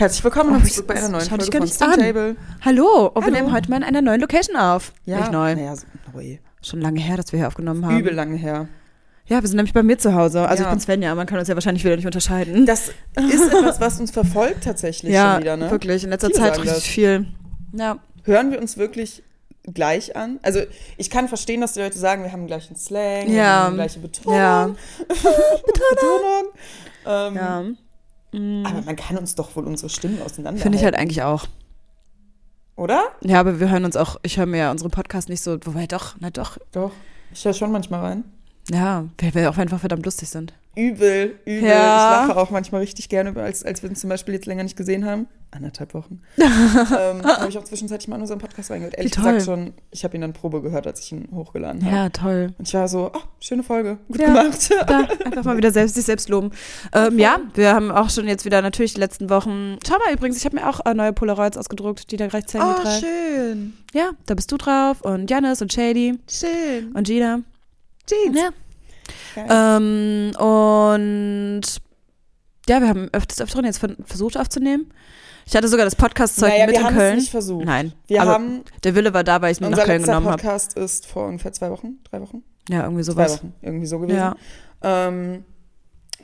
Herzlich willkommen Oh, zurück bei einer neuen Folge von Steam. Table. Hallo, und wir Hallo. nehmen heute mal in einer neuen Location auf. Nicht neu. Naja, so, neu. Schon lange her, dass wir hier aufgenommen haben. Übel lange her. Ja, wir sind nämlich bei mir zu Hause. Also Ja. ich bin Svenja, man kann uns ja wahrscheinlich wieder nicht unterscheiden. Das ist etwas, was uns verfolgt tatsächlich ja, schon wieder, ne? wirklich. In letzter Viele Zeit richtig das. viel. Ja. Hören wir uns wirklich gleich an? Also ich kann verstehen, dass die Leute sagen, wir haben gleichen Slang, wir Ja. haben die gleiche Betonung. Ja. Betonung. Ähm, ja. Mhm. Aber man kann uns doch wohl unsere Stimmen auseinander Finde ich halt eigentlich auch. Oder? Ja, aber wir hören uns auch, ich höre mir ja unsere Podcasts nicht so, wobei doch, na doch. Doch. Ich höre schon manchmal rein. Ja, weil wir auch einfach verdammt lustig sind. Übel, übel. Ja. Ich lache auch manchmal richtig gerne, als, als wir uns zum Beispiel jetzt länger nicht gesehen haben. Anderthalb Wochen. ähm, habe ich auch zwischenzeitlich mal in unseren Podcast reingehört. Ehrlich toll. gesagt schon, ich habe ihn dann Probe gehört, als ich ihn hochgeladen habe. Ja, toll. Und ich war so, oh, schöne Folge, gut Ja. gemacht. Da, einfach mal wieder selbst sich selbst loben. Ähm, ja, wir haben auch schon jetzt wieder natürlich die letzten Wochen. Schau mal übrigens, ich habe mir auch äh, neue Polaroids ausgedruckt, die da gleich zeigen drei. Oh, schön. Ja, da bist du drauf und Janis und Shady Schön. und Gina. Jeans. Ja. Ähm, und ja, wir haben öfters öfteren jetzt ver- versucht aufzunehmen. Ich hatte sogar das Podcast-Zeug naja, mit in Köln. es nicht versucht. Nein, Wir haben, der Wille war da, weil ich es unser nach Köln genommen habe. Podcast ist vor ungefähr zwei Wochen, drei Wochen? Ja, irgendwie Zwei sowas. Wochen, irgendwie so gewesen. Ja. Ähm,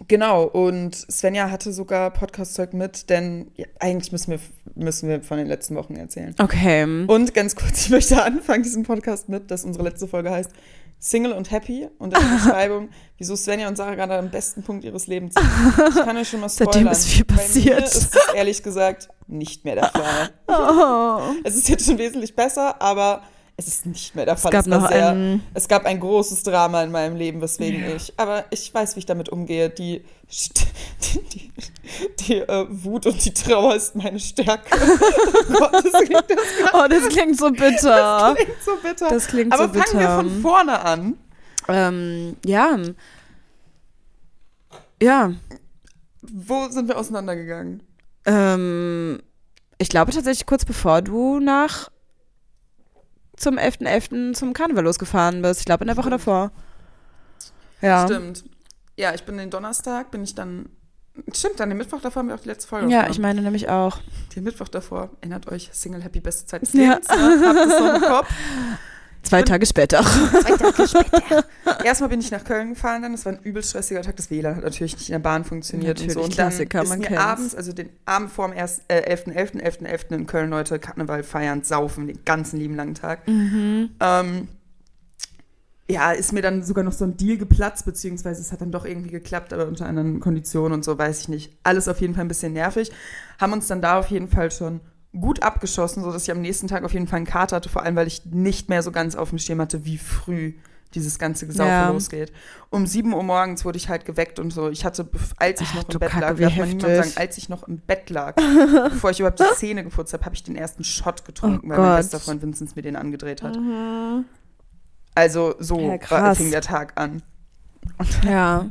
genau, und Svenja hatte sogar Podcast-Zeug mit, denn ja, eigentlich müssen wir, müssen wir von den letzten Wochen erzählen. Okay. Und ganz kurz, ich möchte anfangen, diesen Podcast mit, dass unsere letzte Folge heißt Single und Happy und in der Beschreibung, wieso Svenja und Sarah gerade am besten Punkt ihres Lebens sind. Ich kann euch schon mal spoilern. Seitdem ist viel Bei mir passiert. ist es ehrlich gesagt nicht mehr der Fall. Oh. Es ist jetzt schon wesentlich besser, aber es ist nicht mehr der Fall. Es gab war noch sehr, ein es gab ein großes Drama in meinem Leben, weswegen ich, aber ich weiß, wie ich damit umgehe. Die, die, die, die äh, Wut und die Trauer ist meine Stärke. oh Gott, das klingt, das Oh, das klingt so bitter. klingt so bitter. Das klingt aber so bitter. fangen wir von vorne an. Ähm, ja. Ja. Wo sind wir auseinandergegangen? Ähm, ich glaube tatsächlich kurz bevor du nach zum 11.11. zum Karneval losgefahren bist. Ich glaube in der Woche davor. Ja. Stimmt. Ja, ich bin den Donnerstag, bin ich dann. Stimmt, dann den Mittwoch davor haben wir auch die letzte Folge Ja, aufgenommen. ich meine nämlich auch. Den Mittwoch davor, erinnert euch, Single Happy Beste Zeit des Ja. Lebens. Ne? Habt es noch im Kopf. Zwei bin- Tage später. Zwei Tage später. Erstmal bin ich nach Köln gefahren, dann. Das war ein übel stressiger Tag. Das WLAN hat natürlich nicht in der Bahn funktioniert und so. Natürlich, Und dann Klassiker, ist man mir kennt's. abends, also den Abend vor dem 1., äh, 11.11., 11.11. in Köln, Leute, Karneval feiern, saufen, den ganzen lieben langen Tag. Mhm. Ähm, ja, ist mir dann sogar noch so ein Deal geplatzt, beziehungsweise es hat dann doch irgendwie geklappt, aber unter anderen Konditionen und so, weiß ich nicht. Alles auf jeden Fall ein bisschen nervig. Haben uns dann da auf jeden Fall schon gut abgeschossen, sodass ich am nächsten Tag auf jeden Fall einen Kater hatte, vor allem, weil ich nicht mehr so ganz auf dem Schirm hatte, wie früh dieses ganze Gesaufe Ja. losgeht. Um 7 Uhr morgens wurde ich halt geweckt und so. Ich hatte, als ich Ach, noch im Bett Kacke, lag, darf man niemand sagen, als ich noch im Bett lag, bevor ich überhaupt die Zähne geputzt habe, habe ich den ersten Shot getrunken, Oh weil mein Gott. bester Freund Vinzenz mir den angedreht hat. Also so Ja, war, fing der Tag an. Ja.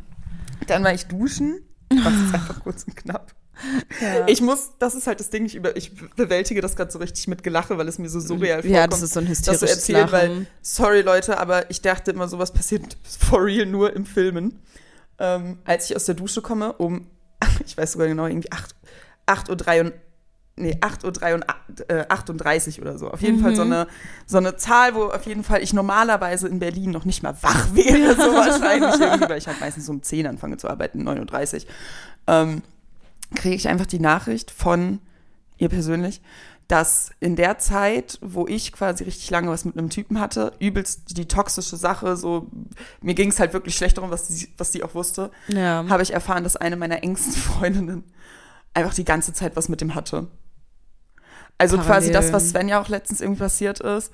Dann war ich duschen. Mach's jetzt einfach kurz und knapp. ja. Ich muss, das ist halt das Ding, ich, über, ich bewältige das gerade so richtig mit Gelache, weil es mir so surreal vorkommt. ja, das ist so ein das zu hysterisches erzählen, weil, Lachen. sorry Leute, aber ich dachte immer, sowas passiert for real nur im Filmen. Ähm, als ich aus der Dusche komme, um, ich weiß sogar genau, irgendwie 8, 8 Uhr 3 und, nee, 8 Uhr 3 und, äh, 38 oder so. Auf jeden Fall so Mhm. eine, so eine Zahl, wo auf jeden Fall ich normalerweise in Berlin noch nicht mal wach wäre, so wahrscheinlich irgendwie, weil ich halt meistens so um 10 anfange zu arbeiten, 9.30 Uhr. Ähm, kriege ich einfach die Nachricht von ihr persönlich, dass in der Zeit, wo ich quasi richtig lange was mit einem Typen hatte, übelst die toxische Sache, so mir ging es halt wirklich schlecht darum, was sie, was sie auch wusste, Ja. habe ich erfahren, dass eine meiner engsten Freundinnen einfach die ganze Zeit was mit dem hatte. Also quasi Parallel. das, was Sven ja auch letztens irgendwie passiert ist,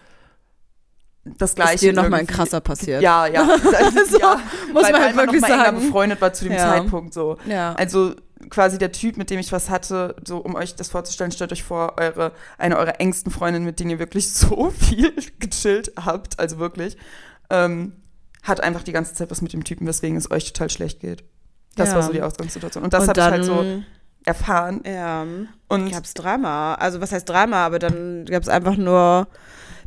das gleiche. Ist dir noch mal ein krasser passiert. Ja, ja. Also, ja muss weil, man halt wirklich noch mal sagen. befreundet war zu dem Ja. Zeitpunkt so. Ja. Also quasi der Typ, mit dem ich was hatte, so um euch das vorzustellen, stellt euch vor, eure, eine eurer engsten Freundinnen, mit denen ihr wirklich so viel gechillt habt, also wirklich, ähm, hat einfach die ganze Zeit was mit dem Typen, weswegen es euch total schlecht geht. Das Ja. war so die Ausgangssituation. Und das habe ich halt so erfahren. Ja. Und gab es Drama. Also was heißt Drama? Aber dann gab es einfach nur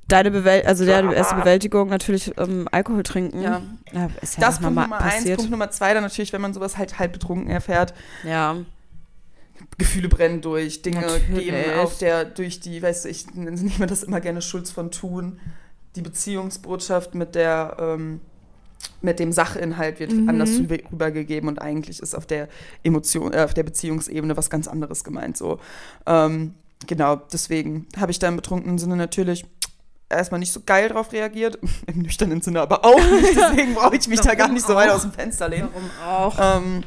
deine Bewältigung, also die erste Bewältigung natürlich ähm, Alkohol trinken. ja, Ja, ist ja das Punkt Nummer eins. passiert. Punkt Nummer zwei dann natürlich, wenn man sowas halt halb betrunken erfährt, ja. Gefühle brennen durch, Dinge Natürlich. gehen auf der, durch die, weißt du, ich nehme das immer gerne Schulz von Thun, die Beziehungsbotschaft mit der, ähm, mit dem Sachinhalt wird Mhm. anders rüber- rübergegeben und eigentlich ist auf der Emotion, äh, auf der Beziehungsebene was ganz anderes gemeint. So, ähm, genau, deswegen habe ich da im betrunkenen Sinne natürlich erstmal nicht so geil drauf reagiert, im nüchternen Sinne aber auch nicht, deswegen brauche ich mich da gar nicht so weit aus dem Fenster lehnen. Warum auch? Ähm,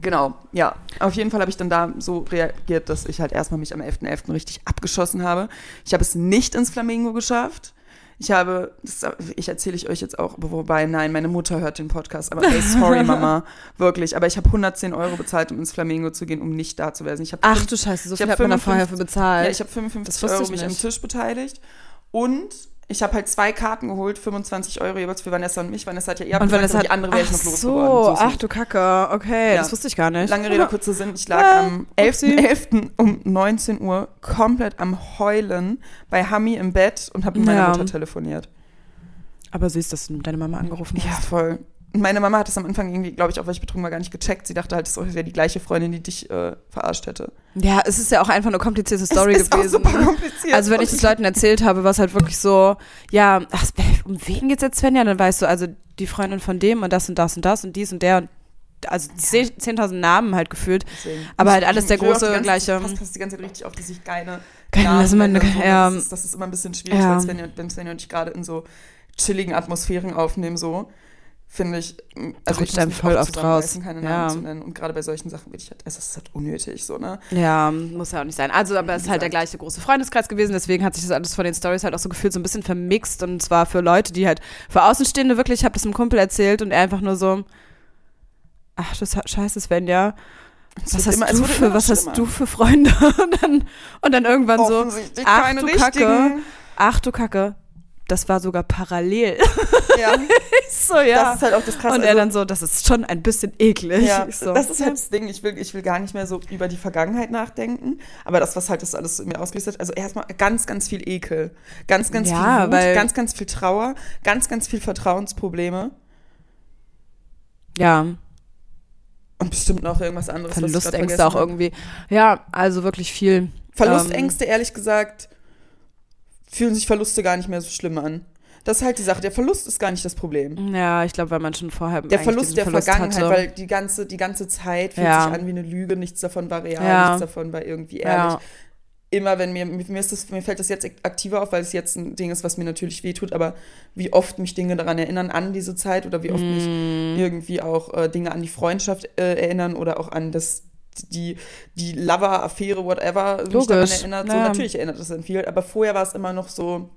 genau, ja. Auf jeden Fall habe ich dann da so reagiert, dass ich halt erstmal mich am 11.11. richtig abgeschossen habe. Ich habe es nicht ins Flamingo geschafft. Ich habe, das, ich erzähle ich euch jetzt auch, wobei, nein, meine Mutter hört den Podcast, aber ey, sorry, Mama, wirklich. Aber ich habe 110 Euro bezahlt, um ins Flamingo zu gehen, um nicht da zu werden. Ich habe Ach fünf- du Scheiße, so ich viel hat man da vorher 55 für bezahlt. ja, ich habe 55 Das wusste Euro ich mich am nicht. Tisch beteiligt und ich habe halt zwei Karten geholt, 25 Euro jeweils für Vanessa und mich. Vanessa hat ja ihr und Vanessa aber die hat- andere wäre ich ach noch so, losgeworden. ist ach nicht. du Kacke, okay, Ja. das wusste ich gar nicht. Lange Rede, kurzer Sinn. Ich lag Ah, am upsie. 11.11. um 19 Uhr komplett am Heulen bei Hami im Bett und habe mit meiner Ja. Mutter telefoniert. Aber süß, dass du deine Mama angerufen Ja, hast. voll. Und meine Mama hat das am Anfang irgendwie, glaube ich, auch weil ich betrunken war, gar nicht gecheckt. Sie dachte halt, das wäre die gleiche Freundin, die dich äh, verarscht hätte. Ja, es ist ja auch einfach eine komplizierte Story es ist gewesen. Auch super ne? kompliziert. Also wenn ich das Leuten erzählt habe, war es halt wirklich so, ja, ach, um wen geht's jetzt, Svenja? Dann weißt du, also die Freundin von dem und das und das und das und dies und der und also 10 10.000 Namen halt gefühlt. Deswegen. Aber halt alles ich der große, ganze, gleiche- Ich passe die ganze Zeit richtig auf, dass ich keine Keine- Namen also und so. ja. das, ist, das ist immer ein bisschen schwierig, Ja. wenn Svenja und ich gerade in so chilligen Atmosphären aufnehmen, so finde ich, also rutscht ich einem voll oft raus. keine Ja. Namen zu nennen. Und gerade bei solchen Sachen würde ich halt, es ist halt unnötig, so, ne? Ja, muss ja auch nicht sein. Also, aber es ist halt der gleiche große Freundeskreis gewesen, deswegen hat sich das alles von den Stories halt auch so gefühlt so ein bisschen vermixt und zwar für Leute, die halt für Außenstehende wirklich, ich habe das einem Kumpel erzählt und er einfach nur so, ach du Scheiße, Svenja, was hast immer- du für, was hast du für Freunde? Und dann, und dann irgendwann so, ach du Kacke, richtigen. ach du Kacke, das war sogar parallel. Ja, so, ja. das ist halt auch das Krasse. und er also- dann so, das ist schon ein bisschen eklig. Ja, so, das ist halt das Ding. Ich will, ich will gar nicht mehr so über die Vergangenheit nachdenken. Aber das, was halt das alles in mir ausgelöst hat, also erstmal ganz, ganz viel Ekel. Ganz, ganz Ja, viel Wut, weil- ganz, ganz viel Trauer, ganz, ganz viel Vertrauensprobleme ja. und bestimmt noch irgendwas anderes. Verlustängste auch irgendwie. Ja, also wirklich viel. Verlustängste, ehrlich gesagt, fühlen sich Verluste gar nicht mehr so schlimm an. Das ist halt die Sache. Der Verlust ist gar nicht das Problem. Ja, ich glaube, weil man schon vorher Der Verlust der Verlust Vergangenheit, hatte. weil die ganze, die ganze Zeit fühlt Ja. sich an wie eine Lüge, nichts davon war real, Ja. nichts davon war irgendwie ehrlich. ja. immer wenn mir, mir, ist das, mir fällt das jetzt aktiver auf, weil es jetzt ein Ding ist, was mir natürlich wehtut, aber wie oft mich Dinge daran erinnern, an diese Zeit oder wie oft mich Mm. irgendwie auch äh, Dinge an die Freundschaft äh, erinnern oder auch an das, die, die Lover-Affäre, whatever, mich daran erinnert. So, ja. natürlich erinnert das an viel, aber vorher war es immer noch so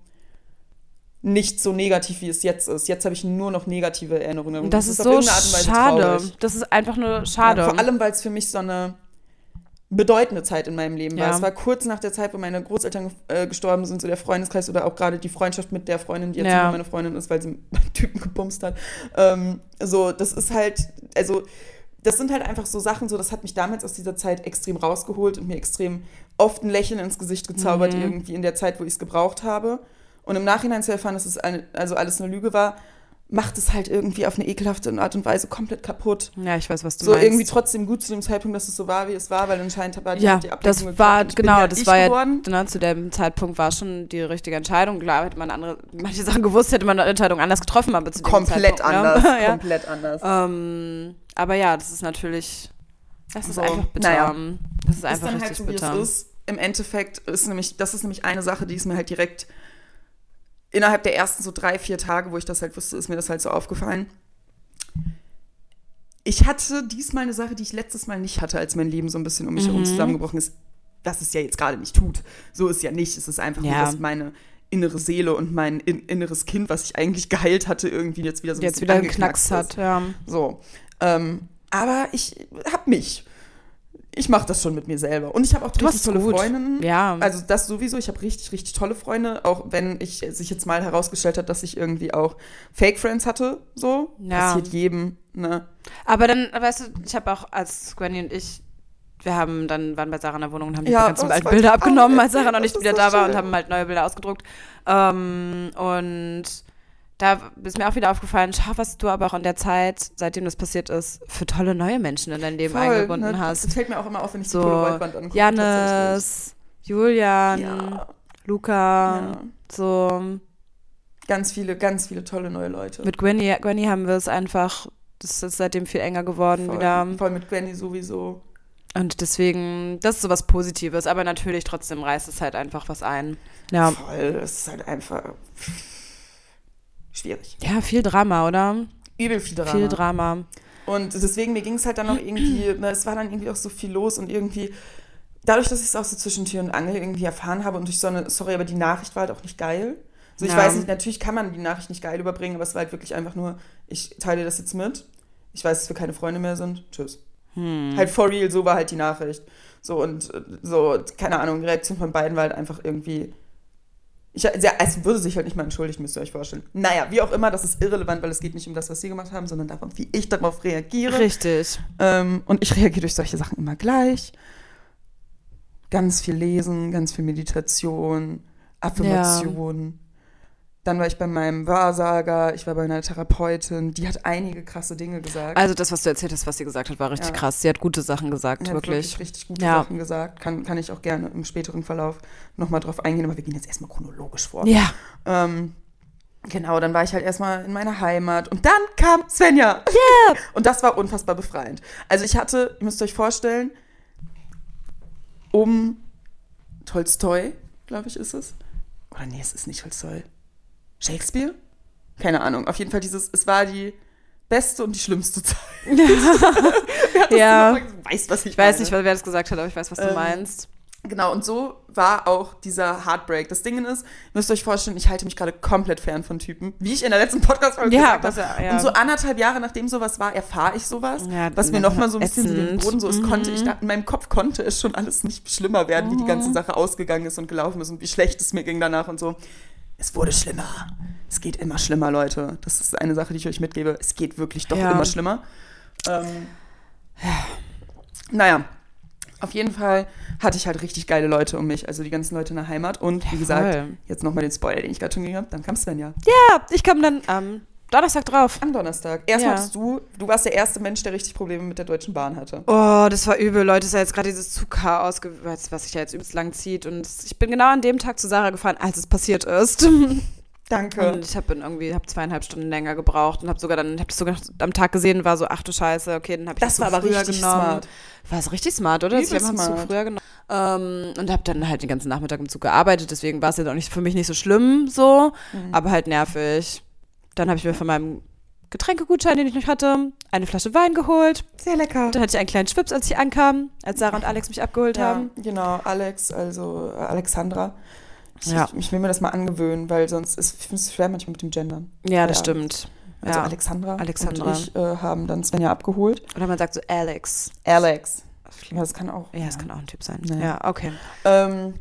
nicht so negativ, wie es jetzt ist. Jetzt habe ich nur noch negative Erinnerungen. Und Das, ist so schade. traurig. Das ist einfach nur schade. Ja, vor allem, weil es für mich so eine bedeutende Zeit in meinem Leben war. Ja. Es war kurz nach der Zeit, wo meine Großeltern äh, gestorben sind, so der Freundeskreis oder auch gerade die Freundschaft mit der Freundin, die jetzt Ja. meine Freundin ist, weil sie einen Typen gebumst hat. Ähm, so, das ist halt, also das sind halt einfach so Sachen, so das hat mich damals aus dieser Zeit extrem rausgeholt und mir extrem oft ein Lächeln ins Gesicht gezaubert, Mhm. irgendwie in der Zeit, wo ich es gebraucht habe. Und im Nachhinein zu erfahren, dass es eine, also alles eine Lüge war, macht es halt irgendwie auf eine ekelhafte Art und Weise komplett kaputt ja, ich weiß, was du so meinst. irgendwie trotzdem gut zu dem Zeitpunkt, dass es so war, wie es war, weil anscheinend war die, ja, die Ablenkung das geklappt war, genau, ja das war ja, geworden. genau, zu dem Zeitpunkt war schon die richtige Entscheidung. Klar, hätte man andere, manche Sachen gewusst, hätte man eine Entscheidung anders getroffen, aber zu dem komplett Zeitpunkt, anders, Ne? ja. komplett anders. ähm, aber ja, das ist natürlich, das ist So, einfach bitter. naja. Das ist ist einfach dann richtig halt so, wie bitter. es ist. Im Endeffekt ist nämlich, das ist nämlich eine Sache, die ist mir halt direkt innerhalb der ersten so drei, vier Tage, wo ich das halt wusste, ist mir das halt so aufgefallen. Ich hatte diesmal eine Sache, die ich letztes Mal nicht hatte, als mein Leben so ein bisschen um mich herum Mhm. zusammengebrochen ist. Was es ja jetzt gerade nicht tut. So ist ja nicht. Es ist einfach nur, Ja. dass meine innere Seele und mein in inneres Kind, was ich eigentlich geheilt hatte, irgendwie jetzt wieder so ein Jetzt bisschen wieder einen angeknackst Knacks ist. hat, ja. So. Ähm, aber ich hab mich. Ich mache das schon mit mir selber. Und ich habe auch richtig tolle gut. Freundinnen. Ja. Also das sowieso. Ich habe richtig, richtig tolle Freunde. Auch wenn ich sich jetzt mal herausgestellt hat, dass ich irgendwie auch Fake Friends hatte. So. Ja. Passiert jedem. Ne? Aber dann, weißt du, ich habe auch, als Gwenny und ich, wir haben dann, waren bei Sarah in der Wohnung und haben die Ja, ganzen alten Bilder abgenommen, als. Sarah noch nicht wieder so da war schön. und haben halt neue Bilder ausgedruckt. Ähm, und da ist mir auch wieder aufgefallen, schau, was du aber auch in der Zeit, seitdem das passiert ist, für tolle neue Menschen in dein Leben Voll, eingebunden ne? hast. Das fällt mir auch immer auf, wenn ich die So, Polaroid-Wand angucke. tatsächlich. Janis, Julian, Ja, Luca, ja. so. Ganz viele, ganz viele tolle neue Leute. Mit Gwenny, Gwenny haben wir es einfach, das ist seitdem viel enger geworden voll, wieder. voll mit Gwenny sowieso. Und deswegen, das ist so was Positives, aber natürlich trotzdem reißt es halt einfach was ein. Ja. Voll, das ist halt einfach schwierig. Ja, viel Drama, oder? Übel viel Drama. Viel Drama. Und deswegen, mir ging es halt dann auch irgendwie, na, es war dann irgendwie auch so viel los und irgendwie, dadurch, dass ich es auch so zwischen Tür und Angel irgendwie erfahren habe und durch so eine, sorry, aber die Nachricht war halt auch nicht geil. So, ich Ja. weiß nicht, natürlich kann man die Nachricht nicht geil überbringen, aber es war halt wirklich einfach nur, ich teile das jetzt mit. Ich weiß, dass wir keine Freunde mehr sind. Tschüss. Hm. Halt for real, so war halt die Nachricht. So und äh, so, keine Ahnung, die Reaktion von beiden war halt einfach irgendwie. Ich, es würde sich halt nicht mal entschuldigt, müsst ihr euch vorstellen. Naja, wie auch immer, das ist irrelevant, weil es geht nicht um das, was sie gemacht haben, sondern darum, wie ich darauf reagiere. Richtig. Ähm, und ich reagiere durch solche Sachen immer gleich. Ganz viel Lesen, ganz viel Meditation, Affirmation. Dann war ich bei meinem Wahrsager, ich war bei einer Therapeutin, die hat einige krasse Dinge gesagt. Also das, was du erzählt hast, was sie gesagt hat, war richtig Ja. krass. Sie hat gute Sachen gesagt, hat wirklich. richtig gute Ja. Sachen gesagt. Kann, kann ich auch gerne im späteren Verlauf nochmal drauf eingehen, aber wir gehen jetzt erstmal chronologisch vor. Ja. Ähm, genau, dann war ich halt erstmal in meiner Heimat und dann kam Svenja. Yeah! Und das war unfassbar befreiend. Also ich hatte, ihr müsst euch vorstellen, um Tolstoi, glaube ich, ist es. Oder nee, es ist nicht Tolstoi. Shakespeare? Keine Ahnung. Auf jeden Fall dieses, es war die beste und die schlimmste Zeit. Ja. Du weißt, was ich Ich weiß meine. nicht, wer das gesagt hat, aber ich weiß, was du Ähm, meinst. Genau, und so war auch dieser Heartbreak. Das Ding ist, müsst ihr euch vorstellen, ich halte mich gerade komplett fern von Typen, wie ich in der letzten Podcast-Folge Ja, gesagt habe. ja- ja. Und so anderthalb Jahre nachdem sowas war, erfahre ich sowas, Ja, was mir nochmal so ein bisschen so den ätzend. Boden so, es konnte, ich Mhm. dachte, in meinem Kopf konnte es schon alles nicht schlimmer werden, wie die ganze Sache ausgegangen ist und gelaufen ist und wie schlecht es mir ging danach und so. Es wurde schlimmer. Es geht immer schlimmer, Leute. Das ist eine Sache, die ich euch mitgebe. Es geht wirklich doch Ja. immer schlimmer. Ähm, naja, auf jeden Fall hatte ich halt richtig geile Leute um mich, also die ganzen Leute in der Heimat. Und wie gesagt, voll. jetzt nochmal den Spoiler, den ich gerade schon gegeben habe, dann kam Svenja. Ja, ich kam dann am Donnerstag drauf. Am Donnerstag. Erstmal Ja. hattest du, du warst der erste Mensch, der richtig Probleme mit der Deutschen Bahn hatte. Oh, das war übel, Leute. Das ist ja jetzt gerade dieses Zugchaos, was sich ja jetzt übelst lang zieht. Und ich bin genau an dem Tag zu Sarah gefahren, als es passiert ist. Danke. Und ich habe irgendwie hab zweieinhalb Stunden länger gebraucht und habe sogar dann, habe das sogar am Tag gesehen, war so, ach du Scheiße, okay, dann habe ich Das den war Zug aber früher richtig genommen. smart. War es richtig smart, oder? Übel ich habe smart. früher genommen. Ähm, und habe dann halt den ganzen Nachmittag im Zug gearbeitet, deswegen war es jetzt auch nicht für mich nicht so schlimm so, Mhm. aber halt nervig. Dann habe ich mir von meinem Getränkegutschein, den ich noch hatte, eine Flasche Wein geholt. Sehr lecker. Dann hatte ich einen kleinen Schwips, als ich ankam, als Sarah und Alex mich abgeholt Ja, haben. genau, Alex, also äh, Alexandra. Ich, Ja. ich, will mir das mal angewöhnen, weil sonst ist es schwer manchmal mit dem Gendern. Ja, das Ja. stimmt. Also ja. Alexandra, Alexandra. und ich äh, haben dann Svenja abgeholt. Oder man sagt so Alex. Alex. Ja, das kann auch. Ja, das kann auch ein Typ sein. Ja. Ja, okay. Ähm,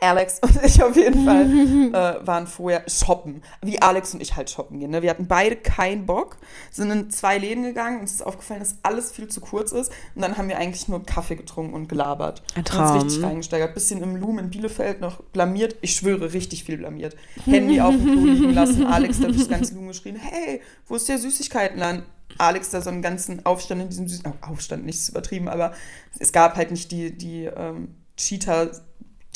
Alex und ich auf jeden Fall äh, waren vorher shoppen. Wie Alex und ich halt shoppen gehen. Ne? Wir hatten beide keinen Bock, sind in zwei Läden gegangen. Uns ist aufgefallen, dass alles viel zu kurz ist. Und dann haben wir eigentlich nur Kaffee getrunken und gelabert. Ein Und uns Traum. richtig reingesteigert. Bisschen im Loom in Bielefeld noch blamiert. Ich schwöre, richtig viel blamiert. Handy auf dem Klo liegen lassen. Alex da durchs ganze Loom geschrien: Hey, wo ist der Süßigkeitenladen? Alex da so einen ganzen Aufstand in diesem Süß oh, Aufstand, nicht ist übertrieben, aber es gab halt nicht die, die ähm,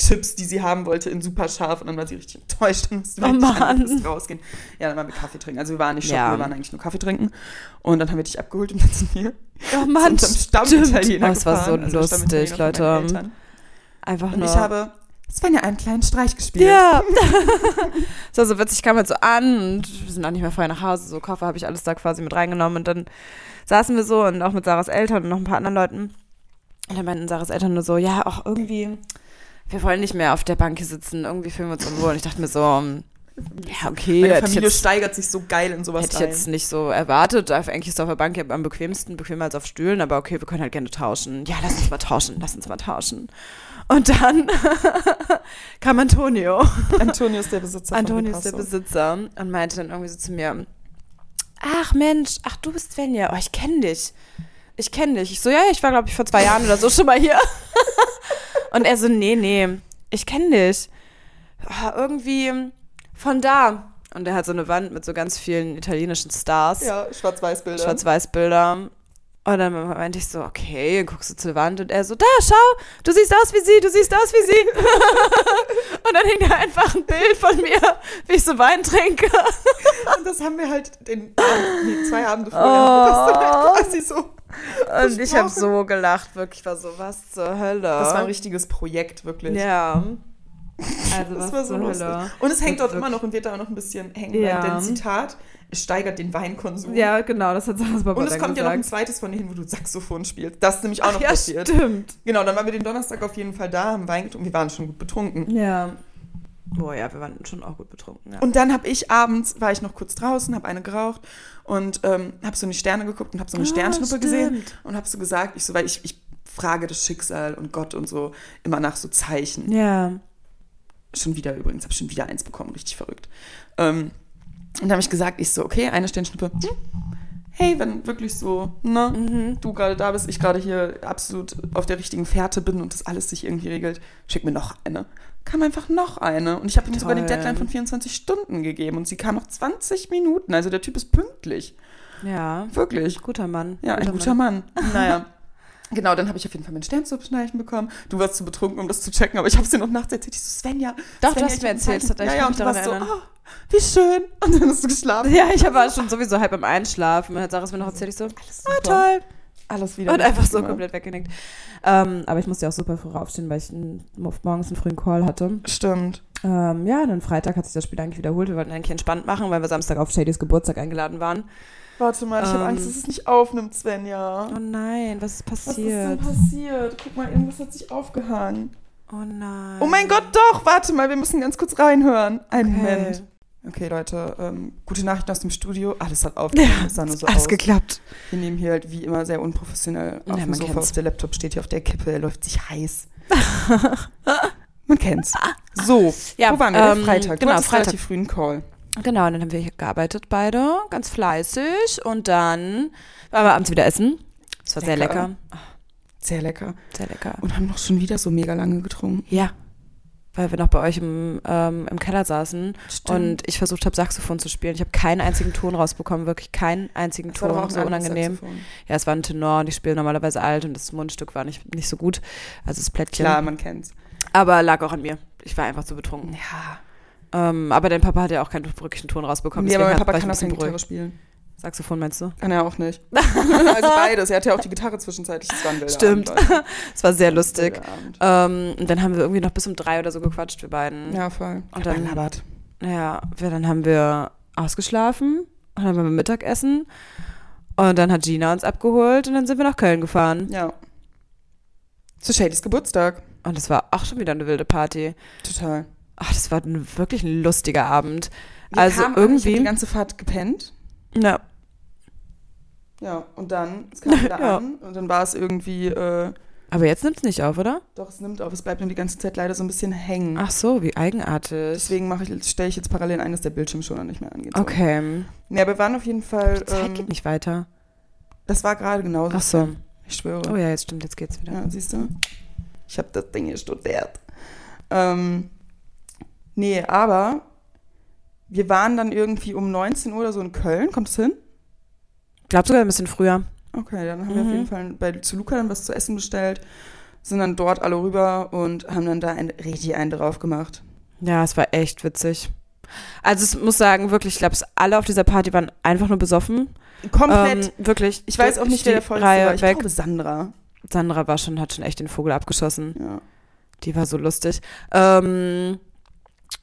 Cheetah-Chips, die sie haben wollte, in super scharf und dann war sie richtig enttäuscht und musste Oh Mann. rausgehen. Ja, dann waren wir Kaffee trinken. Also wir waren nicht shoppen, Ja. wir waren eigentlich nur Kaffee trinken. Und dann haben wir dich abgeholt und dann sind wir Oh Mann, stimmt. Stammitaliener Oh, es war so also lustig, Leute. Einfach Und nur. ich habe Svenja einen kleinen Streich gespielt. ja. so, so witzig kam halt so an und wir sind auch nicht mehr vorher nach Hause. So Koffer habe ich alles da quasi mit reingenommen und dann saßen wir so und auch mit Sarahs Eltern und noch ein paar anderen Leuten. Und dann meinten Sarahs Eltern nur so, ja, auch irgendwie, wir wollen nicht mehr auf der Bank sitzen, irgendwie fühlen wir uns unwohl. Und ich dachte mir so, ja, okay, Meine Familie jetzt, steigert sich so geil in sowas hätte ich rein. jetzt nicht so erwartet. Eigentlich ist auf der Bank ja am bequemsten, bequemer als auf Stühlen, aber okay, wir können halt gerne tauschen. Ja, lass uns mal tauschen, lass uns mal tauschen. Und dann kam Antonio. Antonio ist der Besitzer Antonio ist der. Besitzer und meinte dann irgendwie so zu mir, ach Mensch, ach du bist Svenja, oh ich kenne dich. Ich kenne dich. Ich so, ja, ich war glaube ich vor zwei Jahren oder so schon mal hier. und er so, nee, nee, ich kenne dich. Ah, irgendwie von da. Und der hat so eine Wand mit so ganz vielen italienischen Stars. Ja, Schwarz-Weiß-Bilder. Schwarz-Weiß-Bilder. Und dann meinte ich so, okay, dann guckst du zur Wand und er so, da, schau, du siehst aus wie sie, du siehst aus wie sie. und dann hing da einfach ein Bild von mir, wie ich so Wein trinke. Und das haben wir halt den zwei Abende vorher. Das ist halt quasi so. Und ich habe so gelacht, wirklich, war so, was zur Hölle. Das war ein richtiges Projekt, wirklich. Ja. Also Das war so zur lustig. Hölle. Und es hängt Das dort immer noch und wird da auch noch ein bisschen hängen, Ja. dein Zitat, es steigert den Weinkonsum. Ja, genau, das hat Sarah's Papa Und es kommt ja noch ein gesagt. zweites von dir hin, wo du Saxophon spielst. Das ist nämlich auch noch ja, passiert. stimmt. Genau, dann waren wir den Donnerstag auf jeden Fall da, haben Wein getrunken. Wir waren schon gut betrunken. Ja. Boah, ja, wir waren schon auch gut betrunken. Ja. Und dann habe ich abends, war ich noch kurz draußen, habe eine geraucht und ähm, habe so in die Sterne geguckt und habe so eine Ah, Sternschnuppe gesehen und habe so gesagt, ich so, weil ich, ich frage das Schicksal und Gott und so immer nach so Zeichen. ja. Schon wieder übrigens, habe schon wieder eins bekommen, richtig verrückt. Ähm, und da habe ich gesagt, ich so, okay, eine Sternschnuppe, hm, hey, wenn wirklich so, ne, Mhm. du gerade da bist, ich gerade hier absolut auf der richtigen Fährte bin und das alles sich irgendwie regelt, schick mir noch eine. Kam einfach noch eine. Und ich habe ihm sogar die. Deadline von 24 Stunden gegeben und sie kam noch 20 Minuten. Also der Typ ist pünktlich. Ja. Wirklich. Guter Mann. Ja, ein guter Mann. Naja. Genau, dann habe ich auf jeden Fall mein Sternzupfschneichen bekommen. Du warst zu betrunken, um das zu checken, aber ich habe es dir noch nachts erzählt. Ich so, Svenja. Doch, du Svenja, hast ich mir erzählt, hat- ja, ja, und du warst daran so, erinnern. oh, wie schön. Und dann hast du geschlafen. Ja, ich war schon sowieso halb im Einschlafen. Und hat Sarah es mir noch erzählt. Ich so, ah, toll. Alles wieder. Und einfach so gemacht. komplett weggenickt. Ähm, aber ich musste ja auch super früh aufstehen, weil ich einen, morgens einen frühen Call hatte. Stimmt. Ähm, ja, dann Freitag hat sich das Spiel eigentlich wiederholt. Wir wollten eigentlich entspannt machen, weil wir Samstag auf Shadys Geburtstag eingeladen waren. Warte mal, ich habe Ähm. Angst, dass es nicht aufnimmt, Svenja. Oh nein, was ist Was ist passiert? denn passiert? Guck mal, irgendwas hat sich aufgehangen. oh nein. Oh mein Gott, doch! Warte mal, wir müssen ganz kurz reinhören. Einen Okay. Moment. Okay, Leute, ähm, gute Nachrichten aus dem Studio. Alles hat aufgehört. Es sah nur so Alles aus. geklappt. Wir nehmen hier halt wie immer sehr unprofessionell auf Ja, dem Sofa. kennt's. Auf der Laptop steht hier auf der Kippe, er läuft sich heiß. man kennt's. So, Ja, wo waren wir? ähm, Freitag. Genau, Freitag. relativ frühen Call. Genau, und dann haben wir hier gearbeitet beide, ganz fleißig. Und dann waren wir abends wieder essen. Es war sehr Lecker. lecker. Sehr lecker. Sehr lecker. Und haben noch schon wieder so mega lange getrunken. Ja. Weil wir noch bei euch im, ähm, im Keller saßen und ich versucht habe, Saxophon zu spielen. Ich habe keinen einzigen Ton rausbekommen, wirklich keinen einzigen Das war Ton. auch So unangenehm. Saxophon. Ja, es war ein Tenor und ich spiele normalerweise alt und das Mundstück war nicht, nicht so gut. Also das Plättchen. Klar, man kennt's. Aber lag auch an mir. Ich war einfach zu betrunken. Ja. Ähm, aber dein Papa hat ja auch keinen wirklichen Ton rausbekommen. Nee, aber mein Papa kann auch keine Gitarre spielen. Saxophon meinst du? Kann er auch nicht. also beides. Er hat ja auch die Gitarre zwischenzeitlich. Das war ein Stimmt. Es war sehr lustig. Ähm, und dann haben wir irgendwie noch bis um drei oder so gequatscht, wir beiden. Ja, voll. Und dann- labert. Ja, wir, dann haben wir ausgeschlafen und dann haben wir Mittagessen und dann hat Gina uns abgeholt und dann sind wir nach Köln gefahren. Ja. Zu Shadys Geburtstag. Und es war auch schon wieder eine wilde Party. Total. Ach, das war ein, wirklich ein lustiger Abend. Wir also kamen an, ich die irgendwie. ganze Fahrt gepennt. Ja, Ja, und dann, es kam wieder Ja. an und dann war es irgendwie, äh, aber jetzt nimmt es nicht auf, oder? doch, es nimmt auf, es bleibt nur die ganze Zeit leider so ein bisschen hängen. Ach so, wie eigenartig. Deswegen stelle ich jetzt parallel ein, dass der Bildschirm schon nicht mehr angeht. Okay. Ja, aber wir waren auf jeden Fall, Die Zeit ähm, geht nicht weiter. das war gerade genauso. Ach so. Ich schwöre. Oh ja, jetzt stimmt, jetzt geht's wieder. Ja, siehst du? Ich habe das Ding hier studiert. Ähm, nee, aber wir waren dann irgendwie um 19 Uhr oder so in Köln. Kommt es hin? Ich glaube sogar ein bisschen früher. Okay, dann haben wir Mhm. auf jeden Fall bei, zu Luca dann was zu essen bestellt, sind dann dort alle rüber und haben dann da ein, richtig einen drauf gemacht. Ja, es war echt witzig. Also ich muss sagen, wirklich, ich glaube, alle auf dieser Party waren einfach nur besoffen. Komplett. Ähm, wirklich. ich weiß auch nicht, wer der vollste Reihe war. Ich weg. glaube Sandra. Sandra war schon, hat schon echt den Vogel abgeschossen. Ja. Die war so lustig. Ähm,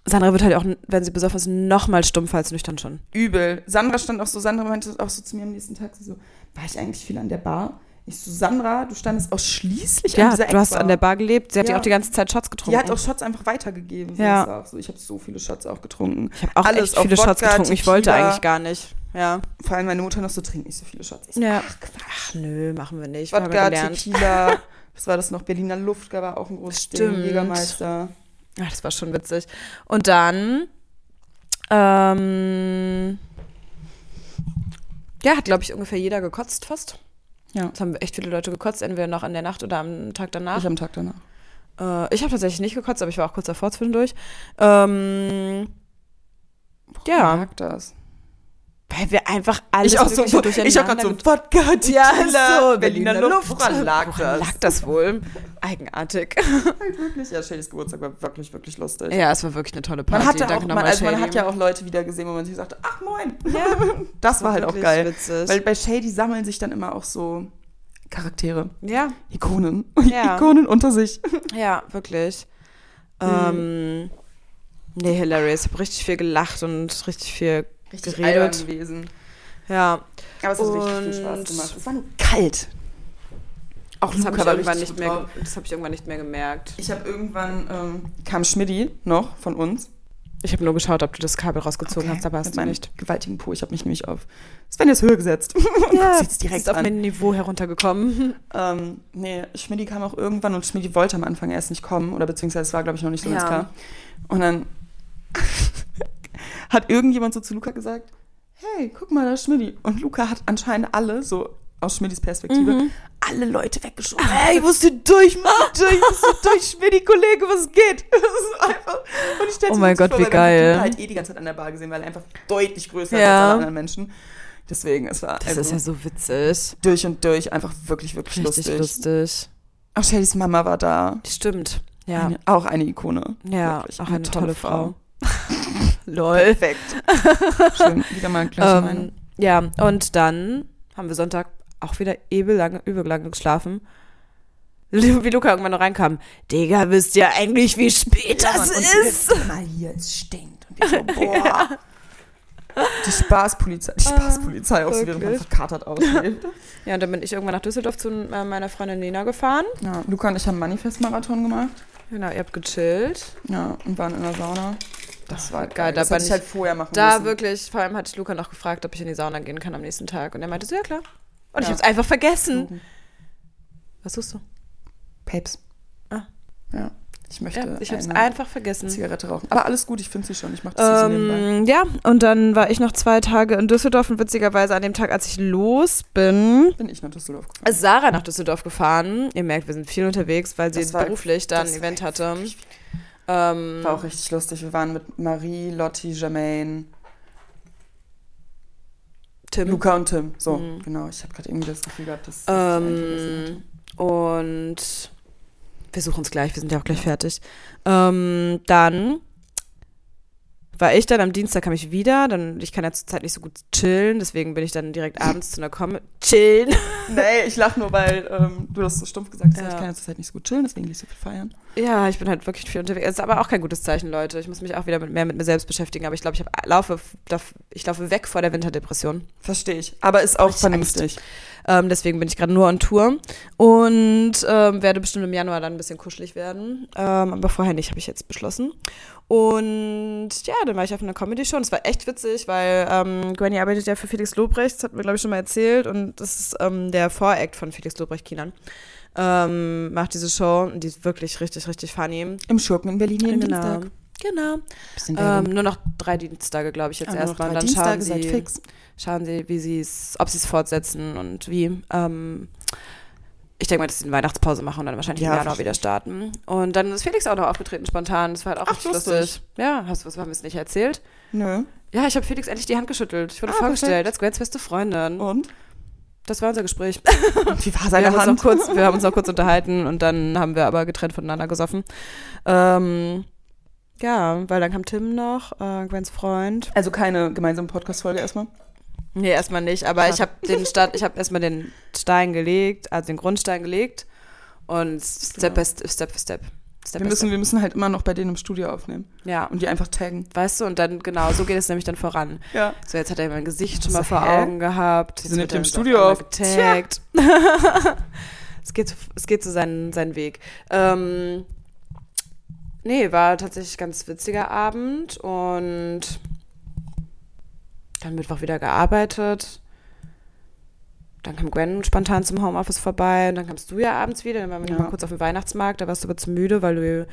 Sandra wird halt auch, wenn sie besoffen ist, noch mal stumpfer als nüchtern schon. Übel. Sandra stand auch so, Sandra meinte auch so zu mir am nächsten Tag, sie so, war ich eigentlich viel an der Bar? Ich so, Sandra, du standest ausschließlich an Ja, dieser du hast an der Bar gelebt. Sie hat Ja. auch die ganze Zeit Shots getrunken. Die hat auch Shots einfach weitergegeben. Sie Ja. so, ich habe so viele Shots auch getrunken. ich habe auch alles echt viele Shots Wodka, getrunken. Ich wollte eigentlich gar nicht. Ja. Vor allem meine Mutter noch so, trink nicht so viele Shots. Ich so, Ja. ach Quatsch. Ach nö, machen wir nicht. Wir ja Wodka, gelernt. Tequila, was war das noch? Berliner Luft war auch ein großes Ding. Stimmt. Jägermeister. Ach, das war schon witzig. Und dann, ähm, ja, hat, glaube ich, ungefähr jeder gekotzt fast. Ja. Es haben echt viele Leute gekotzt, entweder noch in der Nacht oder am Tag danach. Ich am Tag danach. Äh, ich habe tatsächlich nicht gekotzt, aber ich war auch kurz davor zwischendurch. Ähm, Ja. mag das. Weil wir einfach alles Ich auch so, ich auch gerade so, Wodka, Tequila, Berliner Luft. Woran lag Woran das? lag das wohl? Eigenartig. Halt wirklich, ja, Shadys Geburtstag war wirklich, wirklich lustig. Ja, es war wirklich eine tolle Party. Man, hatte auch, Danke man, nochmal, also man hat ja auch Leute wieder gesehen, wo man sich sagte, ach moin. Ja, Das war halt auch geil. witzig. Weil bei Shady sammeln sich dann immer auch so Charaktere, ja, Ikonen, Ja. Ikonen unter sich. ja, wirklich. Mhm. Ähm, nee, hilarious. Ich habe richtig viel gelacht und richtig viel albern geredet. gewesen. Ja, Aber es hat richtig viel Spaß Und- gemacht. Es war nur kalt. Auch das habe ich, irgendwann richtig nicht mehr, das hab ich irgendwann nicht mehr gemerkt. Ich habe irgendwann, ähm, kam Schmidti noch von uns. Ich habe nur geschaut, ob du das Kabel rausgezogen hast, aber hast du nicht. gewaltigen Po. Ich habe mich nämlich auf Sven ist höher gesetzt. Ja, Sieht's direkt ist auf an. mein Niveau heruntergekommen. Ähm, nee, Schmidti kam auch irgendwann und Schmidti wollte am Anfang erst nicht kommen. Oder beziehungsweise es war, glaube ich, noch nicht so ganz Ja. klar. Und dann hat irgendjemand so zu Luca gesagt, hey, guck mal, da ist Schmidti. Und Luca hat anscheinend alle, so aus Schmidtis Perspektive, Mhm. alle Leute weggeschoben. Hey, ich musste durch, Mann, ich musste durch, Schmidti, Kollege, was geht? Das ist einfach, und ich stell's Oh mein Gott, vor, wie geil. Luca halt eh die ganze Zeit an der Bar gesehen, weil er einfach deutlich größer ist Ja. als alle anderen Menschen. Deswegen, es war Das also ist ja so witzig. durch und durch einfach wirklich, wirklich Richtig lustig. lustig. Auch Shadys Mama war da. Stimmt. Ja. Eine, auch eine Ikone. ja, Wirklich auch eine, tolle, Frau. Lol. Perfekt. Schön, wieder mal gleiche Meinung. Ähm, ja, und dann haben wir Sonntag auch wieder übel lange, übel lange geschlafen. Wie Luca irgendwann noch reinkam. Digga, wisst ihr eigentlich, wie spät Ja, das ist? Mal hier, es stinkt. Und wir so, boah. Die Spaßpolizei, die Spaßpolizei auch so, während man verkatert aussieht. Ja, und dann bin ich irgendwann nach Düsseldorf zu äh, meiner Freundin Nina gefahren. Ja, Luca und ich haben Manifest-Marathon gemacht. Genau, ihr habt gechillt. Ja, und waren in der Sauna. Das war geil, da Das bin hätte ich ich- halt vorher machen Da müssen. wirklich, vor allem hatte ich Luca noch gefragt, ob ich in die Sauna gehen kann am nächsten Tag. Und er meinte so, ja klar. Und ich Ja. hab's einfach vergessen. Was suchst du? Papes. Ah. Ja, ich möchte Ja, ich hab's eine einfach vergessen. Zigarette rauchen. Aber alles gut, ich finde sie schon. Ich mache das so nebenbei. Ähm, ja, und dann war ich noch zwei Tage in Düsseldorf und witzigerweise an dem Tag, als ich los bin, Bin ich nach Düsseldorf gefahren. ist Sarah nach Düsseldorf gefahren. Ihr merkt, wir sind viel unterwegs, weil sie beruflich da ein Event hatte. wirklich- Ähm, War auch richtig lustig. Wir waren mit Marie, Lotti, Jermaine, Tim. Luca und Tim. So, Mhm. genau. Ich habe gerade irgendwie das Gefühl gehabt, dass. Ähm, und wir suchen es gleich, wir sind ja auch gleich fertig. Ähm, dann war ich dann am Dienstag kam ich wieder, dann ich kann ja zurzeit nicht so gut chillen, deswegen bin ich dann direkt abends zu einer Comedy chillen. Nee, ich lach nur, weil ähm, du das so stumpf gesagt hast. Ja. Ich kann jetzt Zeit nicht so gut chillen, deswegen gehe ich so viel feiern. Ja, ich bin halt wirklich viel unterwegs. Das ist aber auch kein gutes Zeichen, Leute. Ich muss mich auch wieder mit, mehr mit mir selbst beschäftigen, aber ich glaube, ich hab, laufe ich laufe weg vor der Winterdepression. Verstehe ich. Aber ist auch vernünftig. Ähm, deswegen bin ich gerade nur on Tour und ähm, werde bestimmt im Januar dann ein bisschen kuschelig werden. Ähm, aber vorher nicht, habe ich jetzt beschlossen. Und ja, dann war ich auf einer Comedy-Show und es war echt witzig, weil ähm, Granny arbeitet ja für Felix Lobrecht, das hat mir, glaube ich, schon mal erzählt. Und das ist ähm, der Voract von Felix Lobrecht Kinan. Ähm, macht diese Show und die ist wirklich richtig, richtig funny. Im Schurken in Berlin jeden Genau. Dienstag. Genau. Ähm, nur noch drei Dienstage, glaube ich, jetzt Ah, nur noch erstmal. Und dann Dienstage, schauen seid sie, schauen sie, wie sie es, ob sie es fortsetzen und wie. Ähm, ich denke mal, dass sie eine Weihnachtspause machen und dann wahrscheinlich Ja, im Januar wieder starten. Und dann ist Felix auch noch aufgetreten spontan. Das war halt auch Ach, richtig lustig. lustig. Ja, hast du was haben wir es nicht erzählt? Nö. Ja, ich habe Felix endlich die Hand geschüttelt. Ich wurde Ah, vorgestellt als Gwens beste Freundin. Und? Das war unser Gespräch. Und wie war Wir seine uns Hand? kurz, wir haben uns noch kurz unterhalten und dann haben wir aber getrennt voneinander gesoffen. Ähm, ja, weil dann kam Tim noch, äh, Gwens Freund. Also keine gemeinsame Podcast-Folge erstmal. Nee, erstmal nicht, aber ich habe den Start, ich habe erstmal den Stein gelegt, also den Grundstein gelegt und Step by Step, Step by Step. Step Wir müssen, Step. wir müssen halt immer noch bei denen im Studio aufnehmen Ja, und die einfach taggen. weißt du, und dann, genau, so geht es nämlich dann voran. Ja. So, jetzt hat er mein Gesicht schon So, mal vor hä? Augen gehabt. Die sind im er Studio auf getaggt. es geht, es geht so seinen, seinen Weg. Ähm, nee, war tatsächlich ein ganz witziger Abend und dann Mittwoch wieder gearbeitet. Dann kam Gwen spontan zum Homeoffice vorbei und dann kamst du ja abends wieder. Dann waren wir Ja. mal kurz auf dem Weihnachtsmarkt, da warst du aber zu müde, weil du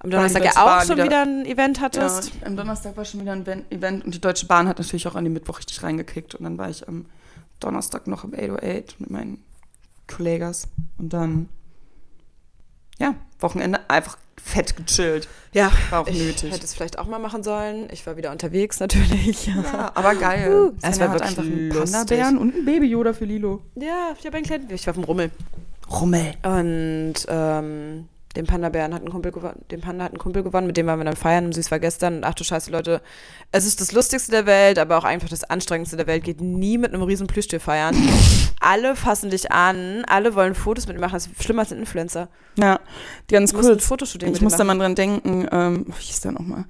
am Donnerstag ja auch schon wieder. wieder ein Event Ja, hattest. am Donnerstag war schon wieder ein Ven- Event und die Deutsche Bahn hat natürlich auch an den Mittwoch richtig reingekickt. Und dann war ich am Donnerstag noch im 808 mit meinen Kollegas. Und dann, ja, Wochenende einfach fett gechillt. Ja, War auch ich nötig. hätte es vielleicht auch mal machen sollen. Ich war wieder unterwegs natürlich. Ja, aber geil. Uh, es war hat wirklich einfach einen. Panda-Bären und einen Baby-Yoda für Lilo. Ja, ich habe einen kleinen, ich war vom Rummel. Rummel. Und ähm, den Panda-Bären hat ein Kumpel gewonnen, den Panda hat ein Kumpel gewonnen, mit dem waren wir dann feiern und süß war gestern. Und ach du Scheiße, Leute, es ist das Lustigste der Welt, aber auch einfach das Anstrengendste der Welt. Geht nie mit einem riesen Plüschtier feiern. alle fassen dich an, alle wollen Fotos mit dir machen. Das ist schlimmer als ein Influencer. Ja, ganz. Fotoshooting Ich muss da mal dran denken, ähm, wie hieß der nochmal?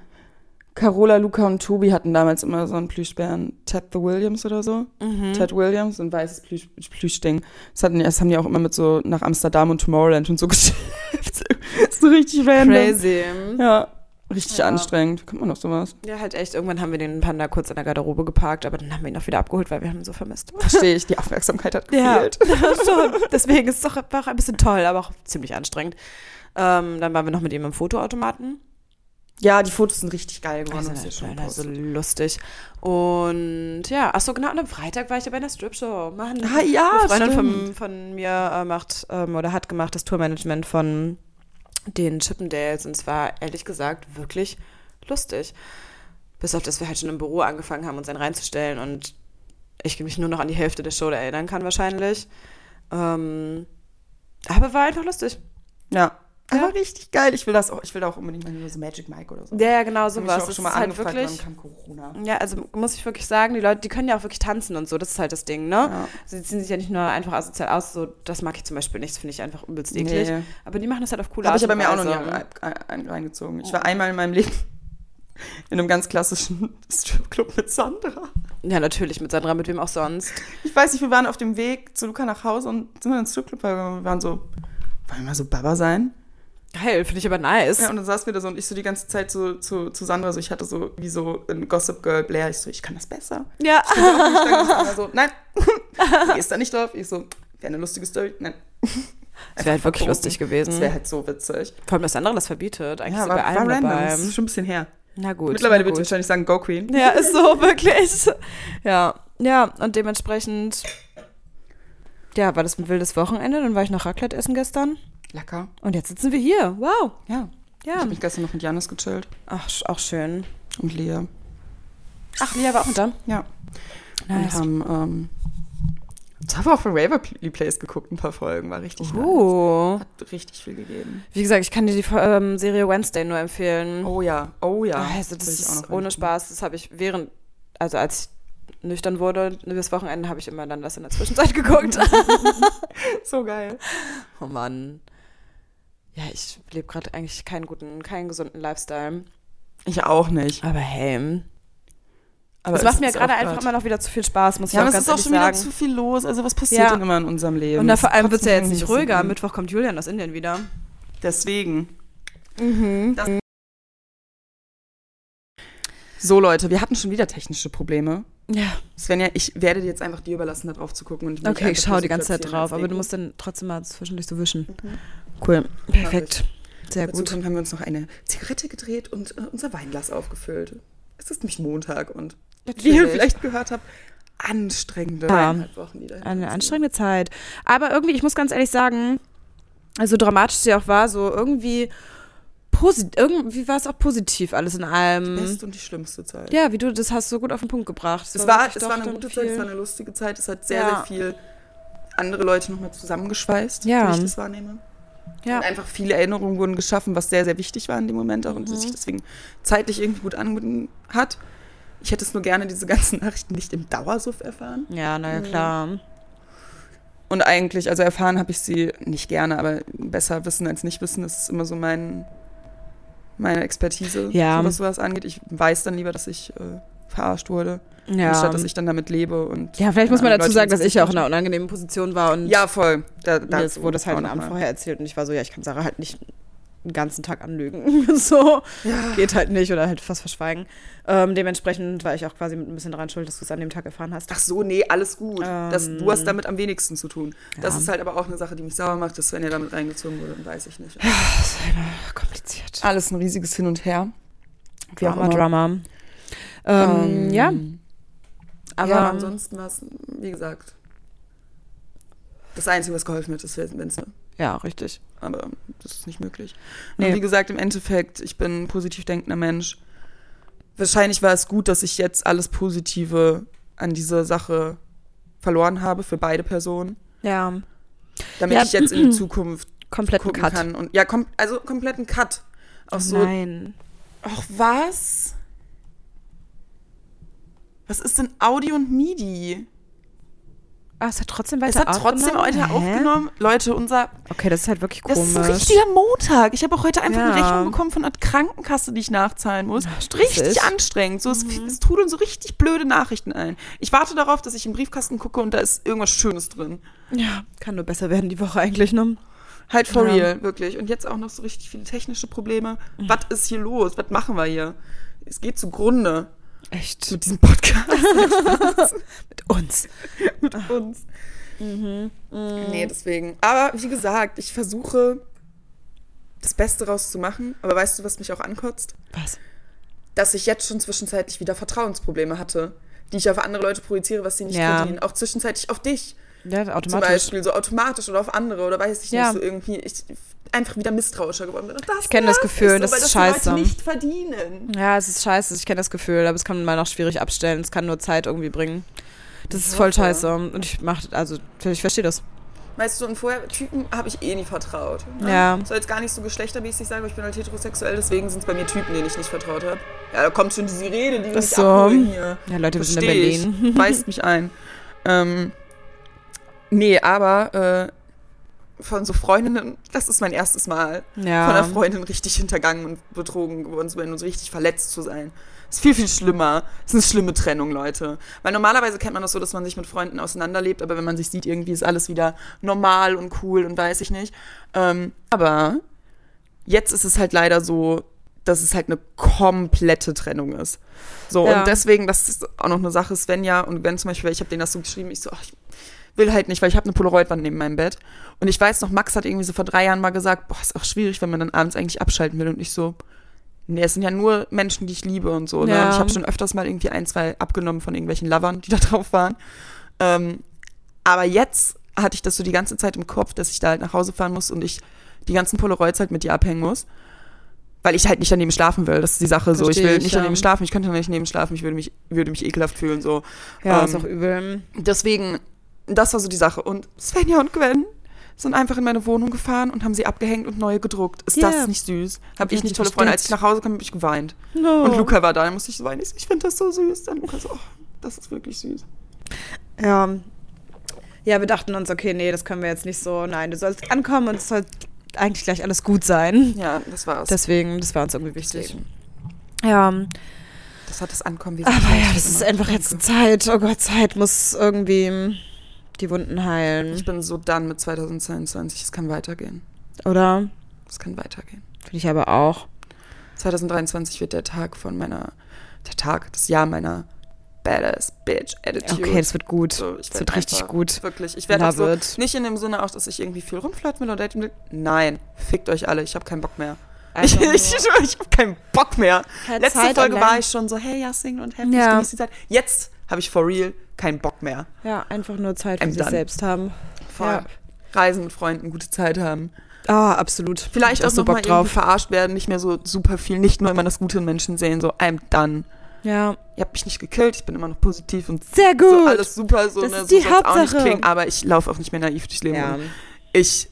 Carola, Luca und Tobi hatten damals immer so einen Plüschbären, Ted the Williams oder so. Mhm. Ted Williams, ein weißes Plüsch, Plüschding. Das, hatten, das haben die auch immer mit so nach Amsterdam und Tomorrowland und so geschleppt. so richtig random. Crazy. Ja, richtig Ja. anstrengend. Kommt man noch sowas? Ja, halt echt. Irgendwann haben wir den Panda kurz in der Garderobe geparkt, aber dann haben wir ihn auch wieder abgeholt, weil wir haben ihn so vermisst. Verstehe ich, die Aufmerksamkeit hat Ja, gefehlt. schon. Deswegen ist es doch auch ein bisschen toll, aber auch ziemlich anstrengend. Ähm, dann waren wir noch mit ihm im Fotoautomaten. Ja, die Fotos sind richtig geil geworden. Also, das ist schon also lustig. Und ja, ach so, genau. Und am Freitag war ich ja bei einer Strip-Show. Mann, Ah, ja, eine Freundin von, von mir äh, macht ähm, oder hat gemacht das Tourmanagement von den Chippendales. Und es war ehrlich gesagt wirklich lustig. Bis auf, dass wir halt schon im Büro angefangen haben, uns dann reinzustellen und ich mich nur noch an die Hälfte der Show erinnern kann wahrscheinlich. Ähm, aber war einfach lustig. Ja. Ja. Aber richtig geil. Ich will das auch, ich will da auch unbedingt mal so Magic Mike oder so. Ja, ja, genau Hab ich sowas. auch Das schon mal halt angefragt, wirklich. kam Corona. Ja, also muss ich wirklich sagen, die Leute, die können ja auch wirklich tanzen und so, das ist halt das Ding, ne? Ja. Sie ziehen sich ja nicht nur einfach asozial aus, so, das mag ich zum Beispiel nicht, das finde ich einfach übelst eklig. Nee. Aber die machen das halt auf coole Habe ich Art aber mir auch noch nie reingezogen. Ich war einmal in meinem Leben in einem ganz klassischen Stripclub mit Sandra. Ja, natürlich, mit Sandra, mit wem auch sonst. Ich weiß nicht, wir waren auf dem Weg zu Luca nach Hause und sind dann ins Stripclub, weil wir waren so, wollen wir mal so Baba sein? Geil, finde ich aber nice. Ja, und dann saßen wir da so und ich so die ganze Zeit so zu, zu Sandra, so ich hatte so wie so ein Gossip Girl Blair, ich so, ich kann das besser. Ja. Ich stand Sandra so, nein, du gehst da nicht drauf. Ich so, wäre eine lustige Story. Nein. Das wäre halt wirklich lustig gewesen. wäre halt so witzig. Vor allem, dass Sandra das verbietet. Eigentlich Ja, war, bei war allem random. dabei. Das ist schon ein bisschen her. Na gut. Mittlerweile würde ich wahrscheinlich sagen, Go Queen. Ja, ist so, wirklich. Ja, ja, und dementsprechend, ja, war das ein wildes Wochenende. Dann war ich noch Raclette essen gestern. Lecker. Und jetzt sitzen wir hier. Wow. Ja. Ich Ja. habe mich gestern noch mit Janis gechillt. Ach, auch schön. Und Lea. Ach, Lia war auch da. Ja. Nice. Und haben ähm, Tower of a Waverly Place geguckt, ein paar Folgen. War richtig nice. Oh. Hat richtig viel gegeben. Wie gesagt, ich kann dir die ähm, Serie Wednesday nur empfehlen. Oh ja, oh ja. also, das ich auch ist ohne. Spaß. Das habe ich während, also als ich nüchtern wurde, das Wochenende, habe ich immer dann das in der Zwischenzeit geguckt. So geil. oh Mann. Ja, ich lebe gerade eigentlich keinen guten, keinen gesunden Lifestyle. Ich auch nicht. Aber hey. Aber es macht mir gerade einfach grad- immer noch wieder zu viel Spaß, muss ich Ja, auch aber es ganz ist auch schon wieder sagen. zu viel los. Also was passiert Ja. denn immer in unserem Leben? Und da Das vor allem wird es ja jetzt nicht ruhiger. Am. Mittwoch kommt Julian aus Indien wieder. Deswegen. Mhm. Das- So Leute, wir hatten schon wieder technische Probleme. Ja. Svenja, ich werde dir jetzt einfach dir überlassen, da drauf zu gucken. Und Okay, ich schaue die ganze Zeit drauf, aber du musst dann trotzdem mal zwischendurch so wischen. Cool. Perfekt. Sehr Dazu gut. kommt, haben wir uns noch eine Zigarette gedreht und äh, unser Weinglas aufgefüllt. Es ist nämlich Montag und wie ihr Natürlich. vielleicht gehört habt, anstrengende Ja. Wochen wieder. Eine anstrengende Zeit. Aber irgendwie, ich muss ganz ehrlich sagen, also dramatisch sie auch war, so irgendwie, posit irgendwie war es auch positiv alles in sind. Die allem. beste und die schlimmste Zeit. Ja, wie du das hast so gut auf den Punkt gebracht. Es war, es war eine gute viel- Zeit, es war eine lustige Zeit. Es hat sehr, Ja. sehr viel andere Leute nochmal zusammengeschweißt, Ja. wie ich das wahrnehme. Ja. Und einfach viele Erinnerungen wurden geschaffen, was sehr, sehr wichtig war in dem Moment auch und Mhm. sich deswegen zeitlich irgendwie gut angeboten hat. Ich hätte es nur gerne diese ganzen Nachrichten nicht im Dauersuff erfahren. Ja, naja, Mhm. klar. Und eigentlich, also erfahren habe ich sie nicht gerne, aber besser wissen als nicht wissen, das ist immer so mein, meine Expertise, Ja. so was sowas angeht. Ich weiß dann lieber, dass ich äh, verarscht wurde, Ja. anstatt dass ich dann damit lebe. Und ja, vielleicht muss man dazu Ahnung, sagen, Leute dass ich ja auch in einer unangenehmen Position war und Ja, voll. Da, da mir wurde es halt auch Abend vorher erzählt und ich war so, ja, ich kann Sarah halt nicht den ganzen Tag anlügen. so Ja. geht halt nicht oder halt was verschweigen. Ähm, dementsprechend war ich auch quasi mit ein bisschen daran schuld, dass du es an dem Tag erfahren hast. Ach so, nee, alles gut. das, du hast damit am wenigsten zu tun. Das Ähm. Ja. ist halt aber auch eine Sache, die mich sauer macht, dass wenn ihr damit reingezogen wurde, dann weiß ich nicht. Das ist immer kompliziert. Alles ein riesiges Hin und Her. Wie auch Drama, immer. Drama. Ähm, Ähm, ja, Aber ja, ansonsten war es, wie gesagt, das Einzige, was geholfen hat, ist, eine Ja, richtig. Aber das ist nicht möglich. Nee. Und wie gesagt, im Endeffekt, ich bin ein positiv denkender Mensch. Wahrscheinlich war es gut, dass ich jetzt alles Positive an dieser Sache verloren habe für beide Personen, Ja, damit Ja. ich jetzt in die Zukunft kompletten gucken Cut. kann. Und ja, kom also kompletten Cut. Auch so, Nein. ach was? Was ist denn Audio und MIDI? Ah, es hat trotzdem Es weiter hat trotzdem heute Hä? aufgenommen. Leute, unser Okay, das ist halt wirklich Das komisch. ist ein richtiger Montag. Ich habe auch heute einfach eine Ja. Rechnung bekommen von einer Krankenkasse, die ich nachzahlen muss. Ach, richtig anstrengend. So, es, es trudeln so richtig blöde Nachrichten ein. Ich warte darauf, dass ich im Briefkasten gucke und da ist irgendwas Schönes drin. ja, kann nur besser werden die Woche eigentlich, ne? Halt for Ja. real, wirklich. Und jetzt auch noch so richtig viele technische Probleme. Was ist hier los? Was machen wir hier? Es geht zugrunde Echt. mit diesem Podcast, Mit uns. mit uns. Nee, deswegen. Aber wie gesagt, ich versuche das Beste rauszumachen. Aber weißt du, was mich auch ankotzt? Was? dass ich jetzt schon zwischenzeitlich wieder Vertrauensprobleme hatte, die ich auf andere Leute projiziere, was sie nicht Ja. verdienen. Auch zwischenzeitlich auf dich Ja, zum automatisch. Beispiel, so automatisch oder auf andere oder weiß ich Ja. nicht, so irgendwie ich einfach wieder misstrauischer geworden bin. Und das Ich kenn das Gefühl, mich das ist das scheiße. Leute nicht verdienen. Ja, es ist scheiße, ich kenne das Gefühl, aber es kann man auch schwierig abstellen. Es kann nur Zeit irgendwie bringen. Das ist Ich voll hoffe. scheiße. Und ich mach, also, ich verstehe das. Weißt du, und vorher, Typen habe ich eh nie vertraut. ne? Ja. Soll jetzt gar nicht so geschlechtermäßig sein, aber ich bin halt heterosexuell, deswegen sind es bei mir Typen, denen ich nicht vertraut habe. Ja, da kommt schon diese Rede, die Ach mich so. abholen hier. Ja, Leute, wir sind in Versteh ich. Berlin. Weist mich ein. Ähm, nee, aber äh, von so Freundinnen, das ist mein erstes Mal, Ja. von einer Freundin richtig hintergangen und betrogen geworden zu werden und so richtig verletzt zu sein. ist viel, viel schlimmer. ist eine schlimme Trennung, Leute. Weil normalerweise kennt man das so, dass man sich mit Freunden auseinanderlebt, aber wenn man sich sieht, irgendwie ist alles wieder normal und cool und weiß ich nicht. Ähm, aber jetzt ist es halt leider so, dass es halt eine komplette Trennung ist. So, Ja. und deswegen, das ist auch noch eine Sache, Svenja und Gwen zum Beispiel, ich habe denen das so geschrieben, ich so, ach, ich will halt nicht, weil ich habe eine Polaroid-Wand neben meinem Bett. Und ich weiß noch, Max hat irgendwie so vor drei Jahren mal gesagt, boah, ist auch schwierig, wenn man dann abends eigentlich abschalten will. Und ich so, nee, es sind ja nur Menschen, die ich liebe und so. Ne? Ja. Und ich habe schon öfters mal irgendwie ein, zwei abgenommen von irgendwelchen Lovern, die da drauf waren. Ähm, aber jetzt hatte ich das so die ganze Zeit im Kopf, dass ich da halt nach Hause fahren muss und ich die ganzen Polaroids halt mit dir abhängen muss. Weil ich halt nicht daneben schlafen will. Das ist die Sache so. Ich will ich, nicht ja. daneben schlafen. Ich könnte nicht daneben schlafen. Ich würde mich, würde mich ekelhaft fühlen. So. Ja, Ähm, ist auch übel. Deswegen, das war so die Sache. Und Svenja und Gwen sind einfach in meine Wohnung gefahren und haben sie abgehängt und neue gedruckt. Ist Ja. das nicht süß? Hab Ja, ich nicht tolle Freunde. Als ich nach Hause kam, habe ich geweint. No. Und Luca war da, dann musste ich so weinen. Ich, finde das so süß. Dann Luca so, oh, das ist wirklich süß. Ja. Ja, wir dachten uns, okay, nee, das können wir jetzt nicht so. Nein, du sollst ankommen und es soll eigentlich gleich alles gut sein. Ja, das war's. Deswegen, das war uns irgendwie wichtig. Deswegen. Ja, Das hat das Ankommen wie aber ja, das ist einfach jetzt Zeit. Oh Gott, Zeit muss irgendwie die Wunden heilen. Ich bin so dann mit 2022. Es kann weitergehen. Oder? Es kann weitergehen. Finde ich aber auch. 2023 wird der Tag von meiner, der Tag, das Jahr meiner Badass Bitch Attitude. Okay, das wird gut. So, ich das wird richtig gut. Wirklich. Ich werde so, nicht in dem Sinne auch, dass ich irgendwie viel rumflirten will oder daten will. Nein, fickt euch alle. Ich habe keinen Bock mehr. Ich, ich, ich, habe keinen Bock mehr. Letzte Zeit Folge allein. war ich schon so, hey, ja, Single und happy, Ja. ich genieße die Zeit. Jetzt habe ich for real keinen Bock mehr. Ja, einfach nur Zeit für I'm sich done. selbst haben. Voll. Ja. Reisen mit Freunden, gute Zeit haben. Ah, absolut. Vielleicht auch ich so noch mal Bock irgendwie drauf. verarscht werden, nicht mehr so super viel, nicht nur immer das Gute in Menschen sehen, so I'm done. Ja. Ihr habt mich nicht gekillt, ich bin immer noch positiv und Sehr gut. so alles super, so, Das ne, ist so die soll's auch nicht Hauptsache. klingen, aber ich laufe auch nicht mehr naiv durchs Leben. Ja. Ich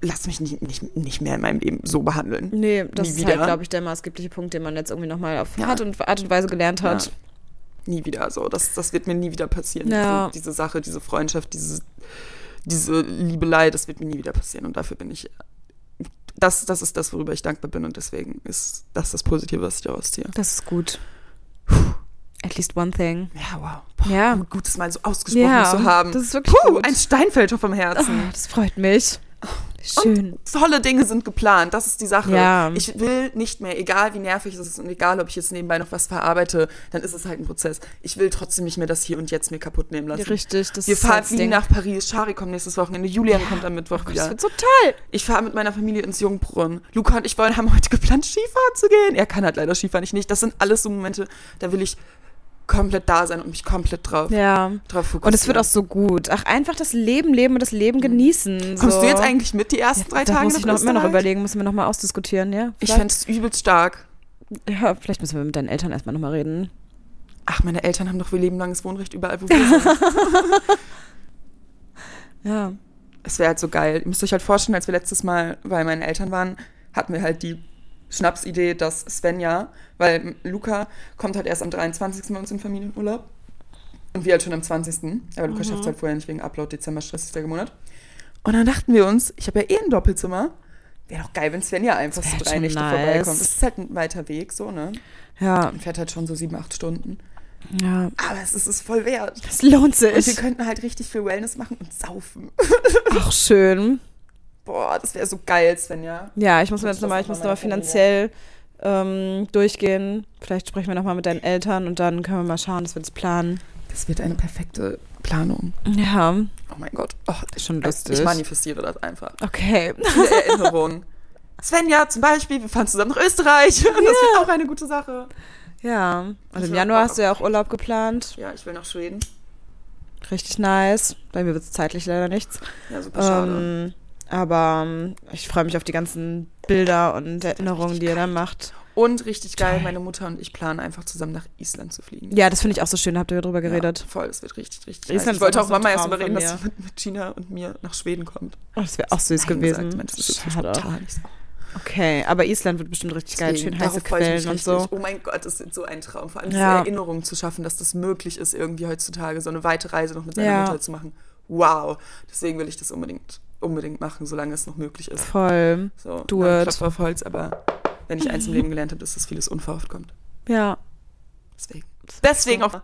lasse mich nicht, nicht, nicht mehr in meinem Leben so behandeln. Nee, das Nie ist wieder. halt, glaube ich, der maßgebliche Punkt, den man jetzt irgendwie nochmal auf Ja. Art, und, Art und Weise gelernt hat. Ja. Nie wieder so. Das, das wird mir nie wieder passieren. Ja. Diese, diese Sache, diese Freundschaft, diese, diese Liebelei, das wird mir nie wieder passieren. Und dafür bin ich. Das, das ist das, worüber ich dankbar bin. Und deswegen ist das das Positive, was ich daraus ziehe. Das ist gut. At least one thing. Ja, wow. Boah, Ja. Gut, gut, das mal so ausgesprochen Ja, zu haben. das ist wirklich Puh, gut. ein Stein fällt auf vom Herzen. Ah, das freut mich. Schön. Tolle Dinge sind geplant, das ist die Sache. Ja. Ich will nicht mehr, egal wie nervig es ist und egal, ob ich jetzt nebenbei noch was verarbeite, dann ist es halt ein Prozess. Ich will trotzdem nicht mehr das hier und jetzt mir kaputt nehmen lassen. Richtig, das Wir ist fahren halt das Ding. nach Paris, Shari kommt nächstes Wochenende, Julian kommt am Mittwoch Das wieder. wird so toll. Ich fahre mit meiner Familie ins Jungbrunn. Luca und ich wollen, haben heute geplant, Skifahren zu gehen. Er kann halt leider Skifahren, ich nicht. Das sind alles so Momente, da will ich komplett da sein und mich komplett drauf, Ja. drauf fokussieren. Und es wird auch so gut. Ach, einfach das Leben leben und das Leben genießen. Kommst so. du jetzt eigentlich mit die ersten drei da Tage muss ich noch immer noch überlegen, müssen wir noch mal ausdiskutieren, ja? Ich Vielleicht? fände es übelst stark. ja, vielleicht müssen wir mit deinen Eltern erstmal noch mal reden. Ach, meine Eltern haben doch für lebenlanges Wohnrecht überall, wo wir sind. Ja. Es wäre halt so geil. Ihr müsst euch halt vorstellen, als wir letztes Mal bei meinen Eltern waren, hatten wir halt die Schnapsidee, dass Svenja, weil Luca kommt halt erst am 23. bei uns in Familienurlaub. Und wir halt schon am 20. Aber Luca schafft es halt vorher nicht wegen Upload, Dezember, stressigster Monat. Und dann dachten wir uns, ich habe ja eh ein Doppelzimmer. Wäre doch geil, wenn Svenja einfach so drei Nächte nice. vorbeikommt. Das ist halt ein weiter Weg, so, ne? Ja. Und fährt halt schon so sieben, acht Stunden. Ja. Aber es ist es voll wert. Das lohnt Und wir sich. könnten halt richtig viel Wellness machen und saufen. Ach, schön. Boah, das wäre so geil, Svenja. Ja, ich muss mir jetzt nochmal, ich muss noch mal nochmal finanziell ähm, durchgehen. Vielleicht sprechen wir nochmal mit deinen Eltern und dann können wir mal schauen, dass wir das planen. Das wird eine perfekte Planung. Ja, Oh mein Gott. Oh, ist schon lustig. ich manifestiere das einfach. Okay. Viele Erinnerungen. Svenja zum Beispiel, wir fahren zusammen nach Österreich. Und das wird auch eine gute Sache. Ja. Und Ich im Januar hast du ja auch Urlaub geplant. Ja, ich will nach Schweden. Richtig nice. Bei mir wird es zeitlich leider nichts. Ja, super schade. Aber ähm, ich freue mich auf die ganzen Bilder und Erinnerungen, die ihr da macht. Und richtig geil, meine Mutter und ich planen einfach zusammen nach Island zu fliegen. Ja, das finde ich auch so schön. Da habt ihr drüber geredet. Ja, voll, das wird richtig, richtig Island Ich wollte auch Mama erst Traum darüber reden, von dass sie mit, mit Gina und mir nach Schweden kommt. Oh, das wäre auch süß Nein gewesen. Gesagt, Mensch, das ist total so. Okay, aber Island wird bestimmt richtig geil. Deswegen, Schön heiße Quellen und so. Oh mein Gott, das ist so ein Traum. Vor allem Ja. diese Erinnerung zu schaffen, dass das möglich ist, irgendwie heutzutage so eine weite Reise noch mit seiner Ja. Mutter zu machen. Wow. Deswegen will ich das unbedingt, unbedingt machen, solange es noch möglich ist. Voll. So, ja, it. Klopf auf Holz, aber wenn ich eins im Leben gelernt habe, ist, dass vieles unverhofft kommt. Ja. Deswegen. Deswegen auch.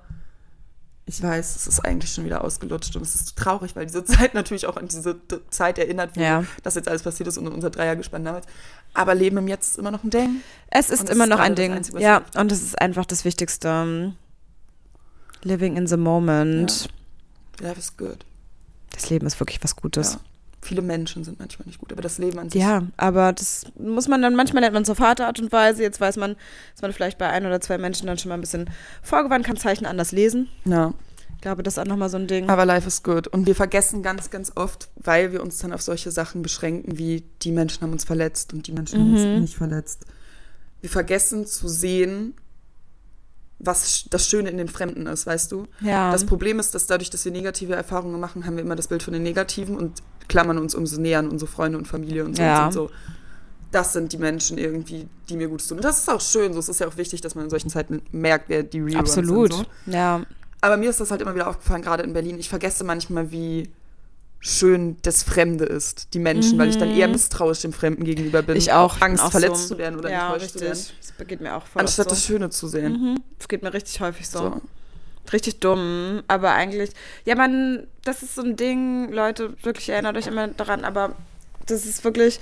Ich weiß, es ist eigentlich schon wieder ausgelutscht und es ist traurig, weil diese Zeit natürlich auch an diese Zeit erinnert, wo Ja. das jetzt alles passiert ist und unser Dreiergespann damals. Aber Leben im Jetzt ist immer noch ein Ding. Es ist immer ist noch ein Ding. Einzige, ja, hilft. und das ist einfach das Wichtigste. Living in the moment. Life is good. Das Leben ist wirklich was Gutes. Ja. Viele Menschen sind manchmal nicht gut, aber das Leben an sich. Ja, aber das muss man dann, manchmal lernt man es auf harte Art und Weise. Jetzt weiß man, dass man vielleicht bei ein oder zwei Menschen dann schon mal ein bisschen vorgewandt kann, Zeichen anders lesen. ja. Ich glaube, das ist auch nochmal so ein Ding. Aber life is good. Und wir vergessen ganz, ganz oft, weil wir uns dann auf solche Sachen beschränken, wie die Menschen haben uns verletzt und die Menschen haben Mhm. uns nicht verletzt. Wir vergessen zu sehen, was das Schöne in den Fremden ist, weißt du? ja. Das Problem ist, dass dadurch, dass wir negative Erfahrungen machen, haben wir immer das Bild von den Negativen und klammern uns umso näher an unsere Freunde und Familie und so. Ja. Und so. Das sind die Menschen irgendwie, die mir gut tun. Und das ist auch schön. So, es ist ja auch wichtig, dass man in solchen Zeiten merkt, wer die Real Ones Absolut. sind. So. Ja. Aber mir ist das halt immer wieder aufgefallen, gerade in Berlin. Ich vergesse manchmal, wie schön das Fremde ist, die Menschen, weil ich dann eher misstrauisch dem Fremden gegenüber bin. Mhm. Ich auch. Angst, auch verletzt so. zu werden oder ja, enttäuscht zu werden. richtig. Das geht mir auch voll Anstatt oft das Schöne zu so. sehen. Mhm. Das geht mir richtig häufig so. So. Richtig dumm, aber eigentlich, ja, man, das ist so ein Ding, Leute, wirklich erinnert euch immer daran, aber das ist wirklich,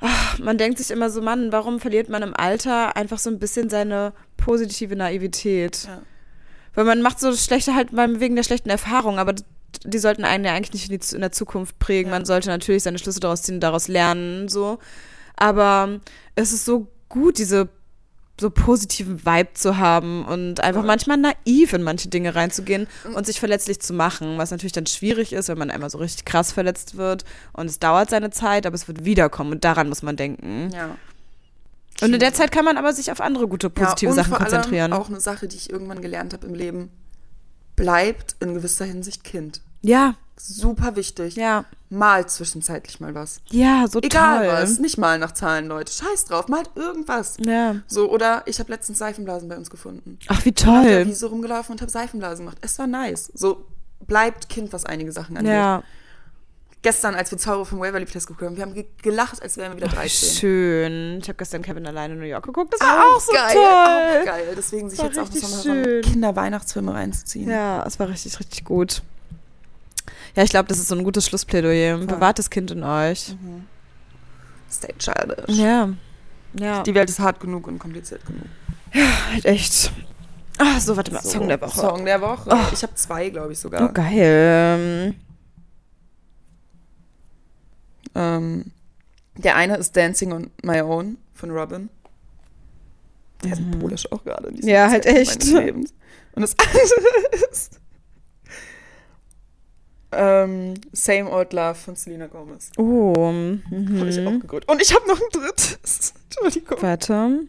ach, man denkt sich immer so, Mann, warum verliert man im Alter einfach so ein bisschen seine positive Naivität? Ja. Weil man macht so schlechte halt wegen der schlechten Erfahrung, aber die sollten einen ja eigentlich nicht in, die, in der Zukunft prägen. Ja. Man sollte natürlich seine Schlüsse daraus ziehen, daraus lernen, so. Aber es ist so gut, diese so positiven Vibe zu haben und einfach manchmal naiv in manche Dinge reinzugehen und sich verletzlich zu machen, was natürlich dann schwierig ist, wenn man einmal so richtig krass verletzt wird und es dauert seine Zeit, aber es wird wiederkommen und daran muss man denken. Ja. Und in der Zeit kann man aber sich auf andere gute, positive ja, Sachen vor allem konzentrieren. Auch eine Sache, die ich irgendwann gelernt habe im Leben. Bleibt in gewisser Hinsicht Kind. Ja, Super wichtig. ja, Malt zwischenzeitlich mal was. ja, so Egal toll. was. Nicht mal nach Zahlen, Leute. Scheiß drauf. Malt irgendwas. Ja. So, oder ich habe letztens Seifenblasen bei uns gefunden. Ach, wie Ich bin auf der toll. Wiese rumgelaufen und habe Seifenblasen gemacht. Es war nice. So bleibt Kind, was einige Sachen angeht. Ja, Gestern, als wir Zauber vom Waverly Place geguckt haben, wir haben ge gelacht, als wären wir wieder Ach, wie 13. schön. Ich habe gestern Kevin alleine in New York geguckt. Das war auch so geil, toll. Auch geil. Deswegen sich jetzt auch richtig noch schön. so Kinder-Weihnachtsfilme reinzuziehen. Ja, es war richtig, richtig gut. Ja, ich glaube, das ist so ein gutes Schlussplädoyer. Bewahrt das Kind in euch. Stay childish. Ja. Ja, Die Welt ist hart genug und kompliziert genug. halt echt. Ah, so, warte mal. So, Song der Woche. Song der Woche. Oh. Ich habe zwei, glaube ich sogar. Oh, geil. Ähm, der eine ist Dancing on My Own von Robin. Der ist symbolisch auch gerade. in diesem Mhm. Ja, halt Zeiten echt. Und das andere ist ähm, Same Old Love von Selena Gomez. Oh. Habe ich auch Mhm. geguckt. Und ich habe noch ein drittes. Entschuldigung. Warte.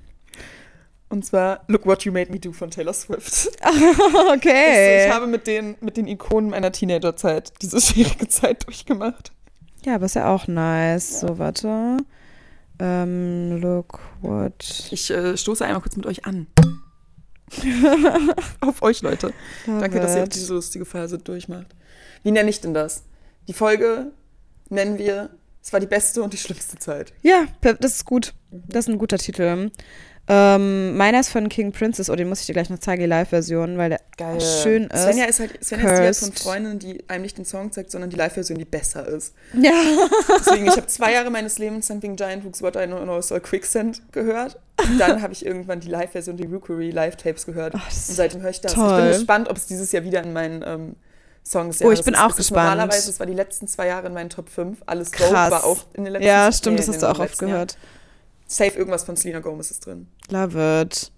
Und zwar Look What You Made Me Do von Taylor Swift. okay. Ich, ich habe mit den, mit den Ikonen meiner Teenagerzeit diese schwierige Zeit durchgemacht. ja, aber ist ja auch nice. So, warte. Ähm, look what. Ich äh, stoße einmal kurz mit euch an. Auf euch, Leute. Danke, dass ihr diese lustige Phase durchmacht. Wie nenne ich denn das? Die Folge nennen wir Es war die beste und die schlimmste Zeit. Ja, das ist gut. Das ist ein guter Titel. Ähm, meiner ist von King Princess, oh, den muss ich dir gleich noch zeigen, die Live-Version, weil der Geil. schön ist. Svenja ist halt Svenja ist die halt von Cursed. Freundinnen, die einem nicht den Song zeigt, sondern die Live-Version, die besser ist. Ja. Deswegen, ich habe zwei Jahre meines Lebens Something Giant Hooks What I Know Know Soul Quicksand gehört. Und dann habe ich irgendwann die Live-Version, die Rookery Live-Tapes gehört. Ach, das Und seitdem höre ich das. toll. Ich bin gespannt, ob es dieses Jahr wieder in meinen ähm, Songs Oh, ich bin ist. auch gespannt. Normalerweise, es war die letzten zwei Jahre in meinen Top 5. Alles Dope Krass. war auch in den letzten Ja, stimmt, nee, das hast du auch oft gehört. Safe irgendwas von Selena Gomez ist drin. Love it.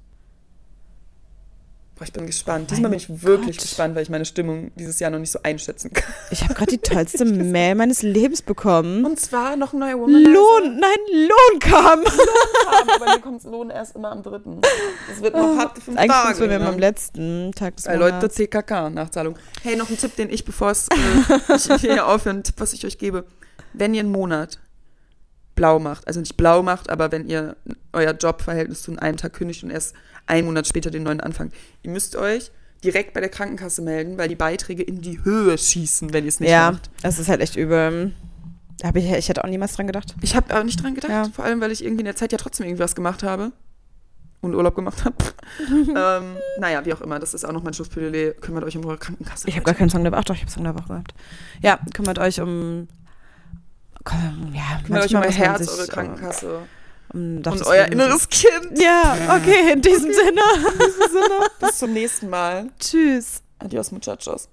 Boah, ich bin gespannt. Diesmal bin ich wirklich gespannt, weil ich meine Stimmung dieses Jahr noch nicht so einschätzen kann. Ich habe gerade die tollste Mail meines Lebens bekommen. Und zwar noch ein neuer Womanizer. Lohn, nein, Lohn kam. haben, aber mir kommt Lohn erst immer am dritten. Das wird noch harte fünf Eigentlich Tage. kommt's bei mir ne? am letzten Tag des Bei Leute Monats. CKK, Nachzahlung. Hey, noch ein Tipp, den ich, bevor es äh, hier aufhöre, ein Tipp, was ich euch gebe. Wenn ihr einen Monat blau macht, also nicht blau macht, aber wenn ihr euer Jobverhältnis zu einem Tag kündigt und erst einen Monat später den neuen anfangt, ihr müsst euch direkt bei der Krankenkasse melden, weil die Beiträge in die Höhe schießen, wenn ihr es nicht Ja, macht. das ist halt echt übel. Hab ich, ich hätte auch niemals dran gedacht. Ich habe auch nicht dran gedacht, Ja. vor allem, weil ich irgendwie in der Zeit ja trotzdem irgendwas gemacht habe und Urlaub gemacht habe. ähm, naja, wie auch immer, das ist auch noch mein Schlussplädoyer. Kümmert euch um eure Krankenkasse. Ich habe gar keinen Song der Woche. Ach doch, ich habe Song der Woche gehabt. Ja, kümmert euch um. komm, Ja, Kümmert euch um euer Herz, eure Krankenkasse Doch, und das euer inneres Kind. Ja, okay, in diesem Sinne. Bis zum nächsten Mal. Tschüss. Adios, muchachos.